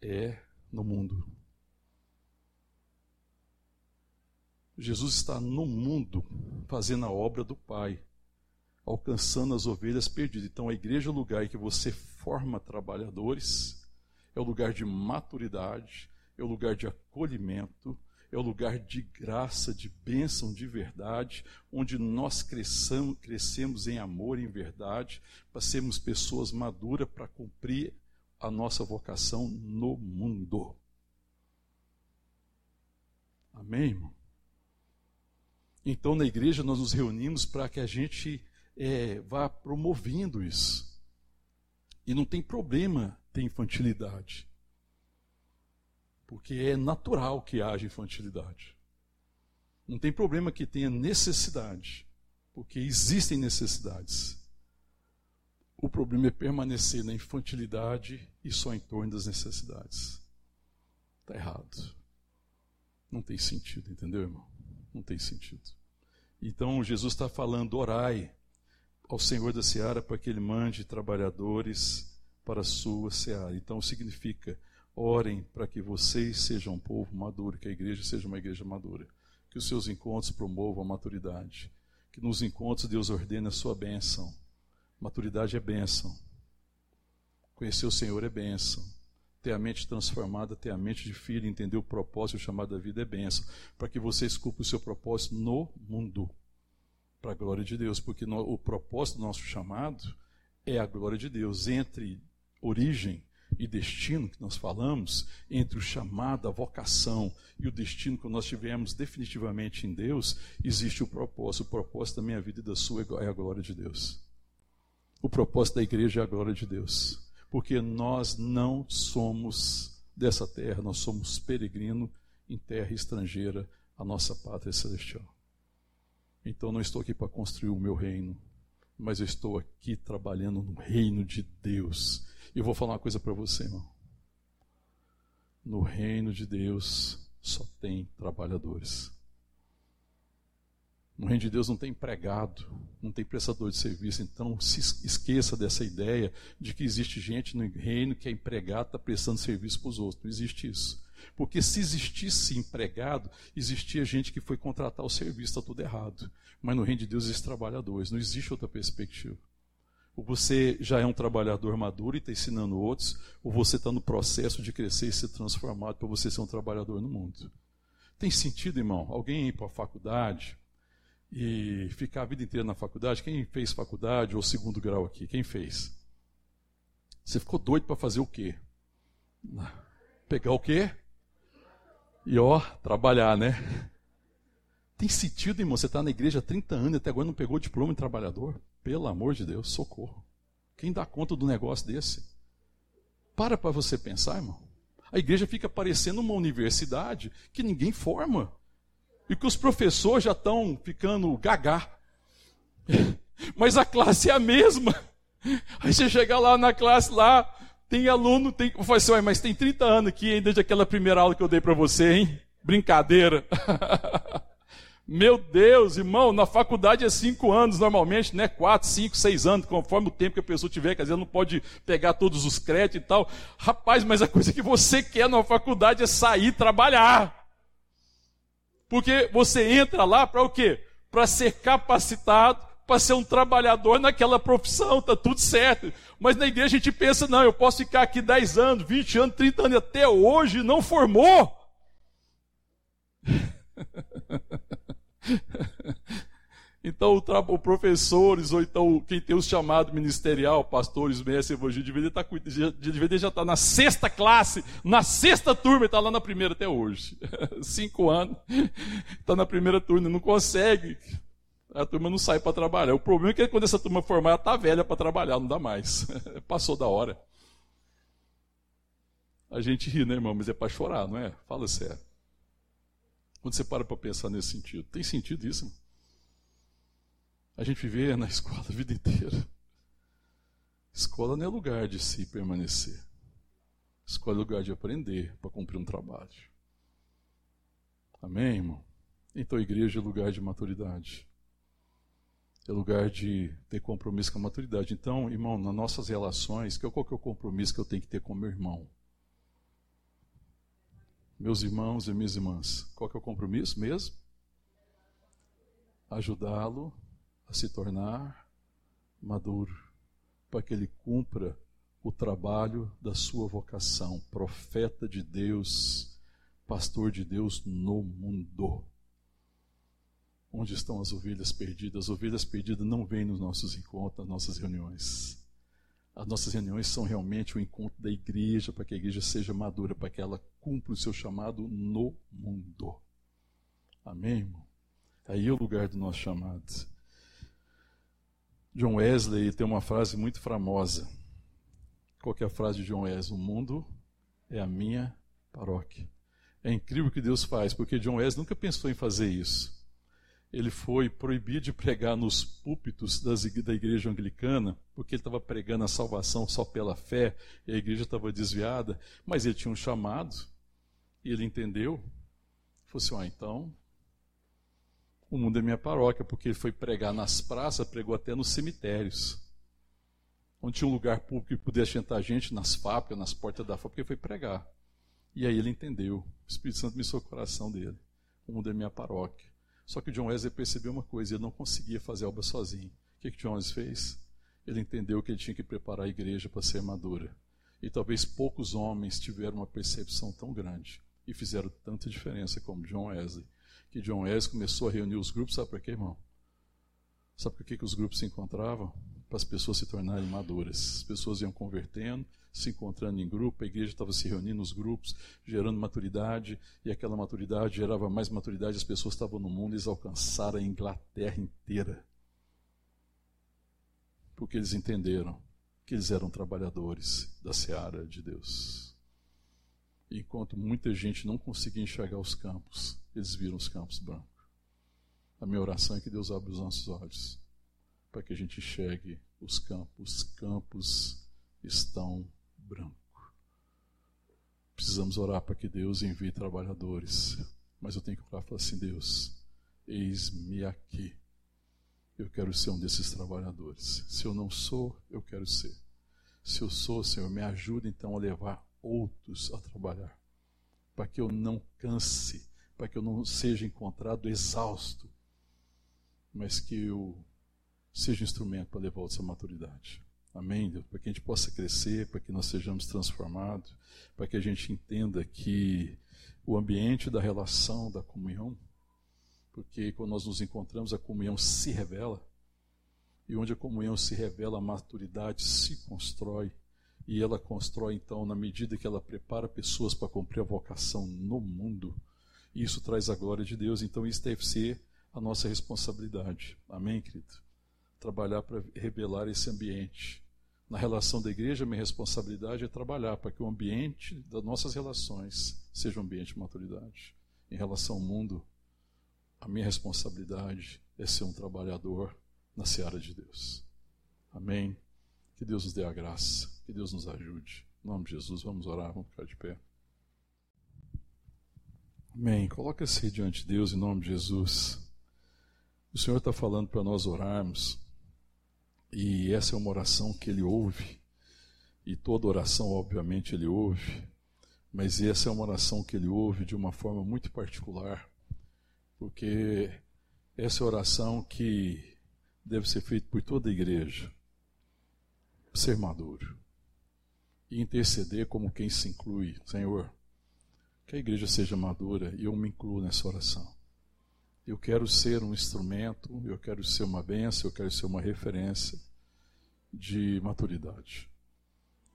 é no mundo. Jesus está no mundo fazendo a obra do Pai alcançando as ovelhas perdidas. Então, a igreja é o lugar em que você forma trabalhadores, é o lugar de maturidade, é o lugar de acolhimento, é o lugar de graça, de bênção de verdade, onde nós cresçamos, crescemos em amor em verdade, para sermos pessoas maduras para cumprir a nossa vocação no mundo. Amém, irmão? Então, na igreja, nós nos reunimos para que a gente é, vá promovendo isso. E não tem problema ter infantilidade. Porque é natural que haja infantilidade. Não tem problema que tenha necessidade. Porque existem necessidades. O problema é permanecer na infantilidade e só em torno das necessidades. Está errado. Não tem sentido, entendeu, irmão? Não tem sentido. Então Jesus está falando: orai, ao Senhor da seara para que ele mande trabalhadores para a sua seara. Então significa, orem para que vocês sejam um povo maduro, que a igreja seja uma igreja madura, que os seus encontros promovam a maturidade, que nos encontros Deus ordene a sua bênção. Maturidade é bênção. Conhecer o Senhor é bênção. Ter a mente transformada, ter a mente de filho, entender o propósito o chamado da vida é bênção. Para que você escupe o seu propósito no mundo para a glória de Deus, porque no, o propósito do nosso chamado é a glória de Deus. Entre origem e destino que nós falamos, entre o chamado, a vocação e o destino que nós tivemos definitivamente em Deus, existe o propósito. O propósito da minha vida e da sua é a glória de Deus. O propósito da igreja é a glória de Deus. Porque nós não somos dessa terra, nós somos peregrino em terra estrangeira, a nossa pátria celestial. Então não estou aqui para construir o meu reino, mas eu estou aqui trabalhando no reino de Deus e vou falar uma coisa para você, irmão. No reino de Deus só tem trabalhadores. No reino de Deus não tem empregado, não tem prestador de serviço. Então, se esqueça dessa ideia de que existe gente no reino que é empregado, está prestando serviço para os outros. Não existe isso. Porque se existisse empregado, existia gente que foi contratar o serviço, está tudo errado. Mas no reino de Deus existem trabalhadores, não existe outra perspectiva. Ou você já é um trabalhador maduro e está ensinando outros, ou você está no processo de crescer e ser transformado para você ser um trabalhador no mundo. Tem sentido, irmão? Alguém ir para a faculdade e ficar a vida inteira na faculdade? Quem fez faculdade ou segundo grau aqui? Quem fez? Você ficou doido para fazer o quê? Pegar o quê? E ó, trabalhar, né? Tem sentido, irmão? Você está na igreja há 30 anos e até agora não pegou o diploma de trabalhador? Pelo amor de Deus, socorro. Quem dá conta do negócio desse? Para para você pensar, irmão. A igreja fica parecendo uma universidade que ninguém forma. E que os professores já estão ficando gagá. Mas a classe é a mesma. Aí você chega lá na classe lá, tem aluno, tem. Eu falei assim, mas tem 30 anos aqui ainda de aquela primeira aula que eu dei para você, hein? Brincadeira. Meu Deus, irmão, na faculdade é cinco anos normalmente, né? Quatro, cinco, seis anos, conforme o tempo que a pessoa tiver, quer dizer, não pode pegar todos os créditos e tal. Rapaz, mas a coisa que você quer na faculdade é sair trabalhar. Porque você entra lá para o quê? Para ser capacitado, para ser um trabalhador naquela profissão, tá tudo certo. Mas na igreja a gente pensa, não, eu posso ficar aqui 10 anos, 20 anos, 30 anos, até hoje não formou. Então, o professores, ou então quem tem o chamado ministerial, pastores, mestres, evangelho, deveria estar, deveria já estar na sexta classe, na sexta turma, e está lá na primeira até hoje. Cinco anos, está na primeira turma, não consegue. A turma não sai para trabalhar. O problema é que quando essa turma formar, ela está velha para trabalhar, não dá mais. Passou da hora. A gente ri, né, irmão? Mas é para chorar, não é? Fala sério. Quando você para para pensar nesse sentido, tem sentido isso? A gente viver na escola a vida inteira. Escola não é lugar de se permanecer. Escola é lugar de aprender para cumprir um trabalho. Amém, irmão? Então igreja é lugar de maturidade. É lugar de ter compromisso com a maturidade. Então, irmão, nas nossas relações, qual que é o compromisso que eu tenho que ter com meu irmão? meus irmãos e minhas irmãs, qual que é o compromisso mesmo? Ajudá-lo a se tornar maduro, para que ele cumpra o trabalho da sua vocação, profeta de Deus, pastor de Deus no mundo. Onde estão as ovelhas perdidas? As ovelhas perdidas não vêm nos nossos encontros, nas nossas reuniões. As nossas reuniões são realmente o encontro da igreja, para que a igreja seja madura, para que ela cumpra o seu chamado no mundo. Amém, irmão? Aí é o lugar do nosso chamado. John Wesley tem uma frase muito famosa. Qual é a frase de John Wesley? O mundo é a minha paróquia. É incrível o que Deus faz, porque John Wesley nunca pensou em fazer isso ele foi proibido de pregar nos púlpitos das, da igreja anglicana, porque ele estava pregando a salvação só pela fé, e a igreja estava desviada, mas ele tinha um chamado, e ele entendeu, falou assim, ah, então, o mundo é minha paróquia, porque ele foi pregar nas praças, pregou até nos cemitérios, onde tinha um lugar público que pudesse sentar gente, nas fábricas, nas portas da fábrica, ele foi pregar. E aí ele entendeu, o Espírito Santo me o coração dele, o mundo é minha paróquia. Só que John Wesley percebeu uma coisa, ele não conseguia fazer a obra sozinho. O que, que John Wesley fez? Ele entendeu que ele tinha que preparar a igreja para ser madura. E talvez poucos homens tiveram uma percepção tão grande e fizeram tanta diferença como John Wesley. Que John Wesley começou a reunir os grupos, sabe por quê, irmão? Sabe por que, que os grupos se encontravam? Para as pessoas se tornarem maduras. As pessoas iam convertendo, se encontrando em grupo, a igreja estava se reunindo nos grupos, gerando maturidade, e aquela maturidade gerava mais maturidade, as pessoas estavam no mundo, eles alcançaram a Inglaterra inteira. Porque eles entenderam que eles eram trabalhadores da seara de Deus. enquanto muita gente não conseguia enxergar os campos, eles viram os campos brancos. A minha oração é que Deus abra os nossos olhos para que a gente enxergue os campos. Os campos estão brancos. Precisamos orar para que Deus envie trabalhadores. Mas eu tenho que orar e falar assim: Deus, eis-me aqui. Eu quero ser um desses trabalhadores. Se eu não sou, eu quero ser. Se eu sou, Senhor, me ajuda então a levar outros a trabalhar. Para que eu não canse, para que eu não seja encontrado exausto, mas que eu seja instrumento para levar outros à maturidade. Amém, Deus? Para que a gente possa crescer, para que nós sejamos transformados, para que a gente entenda que o ambiente da relação, da comunhão, porque quando nós nos encontramos, a comunhão se revela, e onde a comunhão se revela, a maturidade se constrói, e ela constrói então na medida que ela prepara pessoas para cumprir a vocação no mundo. Isso traz a glória de Deus, então isso deve ser a nossa responsabilidade. Amém, querido? Trabalhar para revelar esse ambiente. Na relação da igreja, minha responsabilidade é trabalhar para que o ambiente das nossas relações seja um ambiente de maturidade. Em relação ao mundo, a minha responsabilidade é ser um trabalhador na seara de Deus. Amém? Que Deus nos dê a graça, que Deus nos ajude. Em nome de Jesus, vamos orar, vamos ficar de pé. Amém. Coloca-se diante de Deus em nome de Jesus. O Senhor está falando para nós orarmos, e essa é uma oração que Ele ouve, e toda oração, obviamente, Ele ouve, mas essa é uma oração que Ele ouve de uma forma muito particular, porque essa é oração que deve ser feita por toda a igreja. Ser maduro e interceder como quem se inclui, Senhor, que a igreja seja madura e eu me incluo nessa oração. Eu quero ser um instrumento, eu quero ser uma benção, eu quero ser uma referência de maturidade.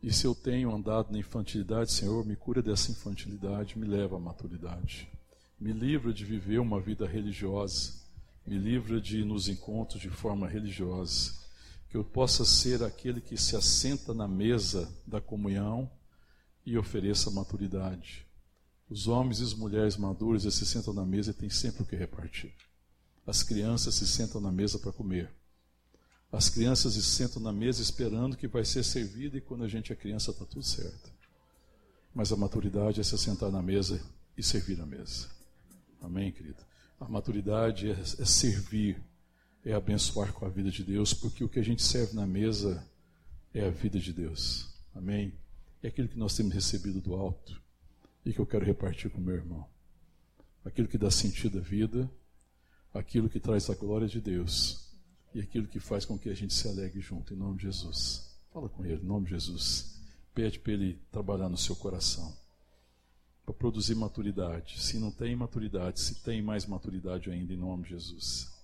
E se eu tenho andado na infantilidade, Senhor, me cura dessa infantilidade, me leva à maturidade. Me livra de viver uma vida religiosa, me livra de ir nos encontros de forma religiosa. Que eu possa ser aquele que se assenta na mesa da comunhão e ofereça maturidade. Os homens e as mulheres maduros se sentam na mesa e têm sempre o que repartir. As crianças se sentam na mesa para comer. As crianças se sentam na mesa esperando que vai ser servido e quando a gente é criança está tudo certo. Mas a maturidade é se sentar na mesa e servir a mesa. Amém, querido? A maturidade é, é servir, é abençoar com a vida de Deus, porque o que a gente serve na mesa é a vida de Deus. Amém? É aquilo que nós temos recebido do alto e que eu quero repartir com meu irmão. Aquilo que dá sentido à vida, aquilo que traz a glória de Deus e aquilo que faz com que a gente se alegre junto, em nome de Jesus. Fala com ele, em nome de Jesus. Pede para ele trabalhar no seu coração, para produzir maturidade. Se não tem maturidade, se tem mais maturidade ainda, em nome de Jesus.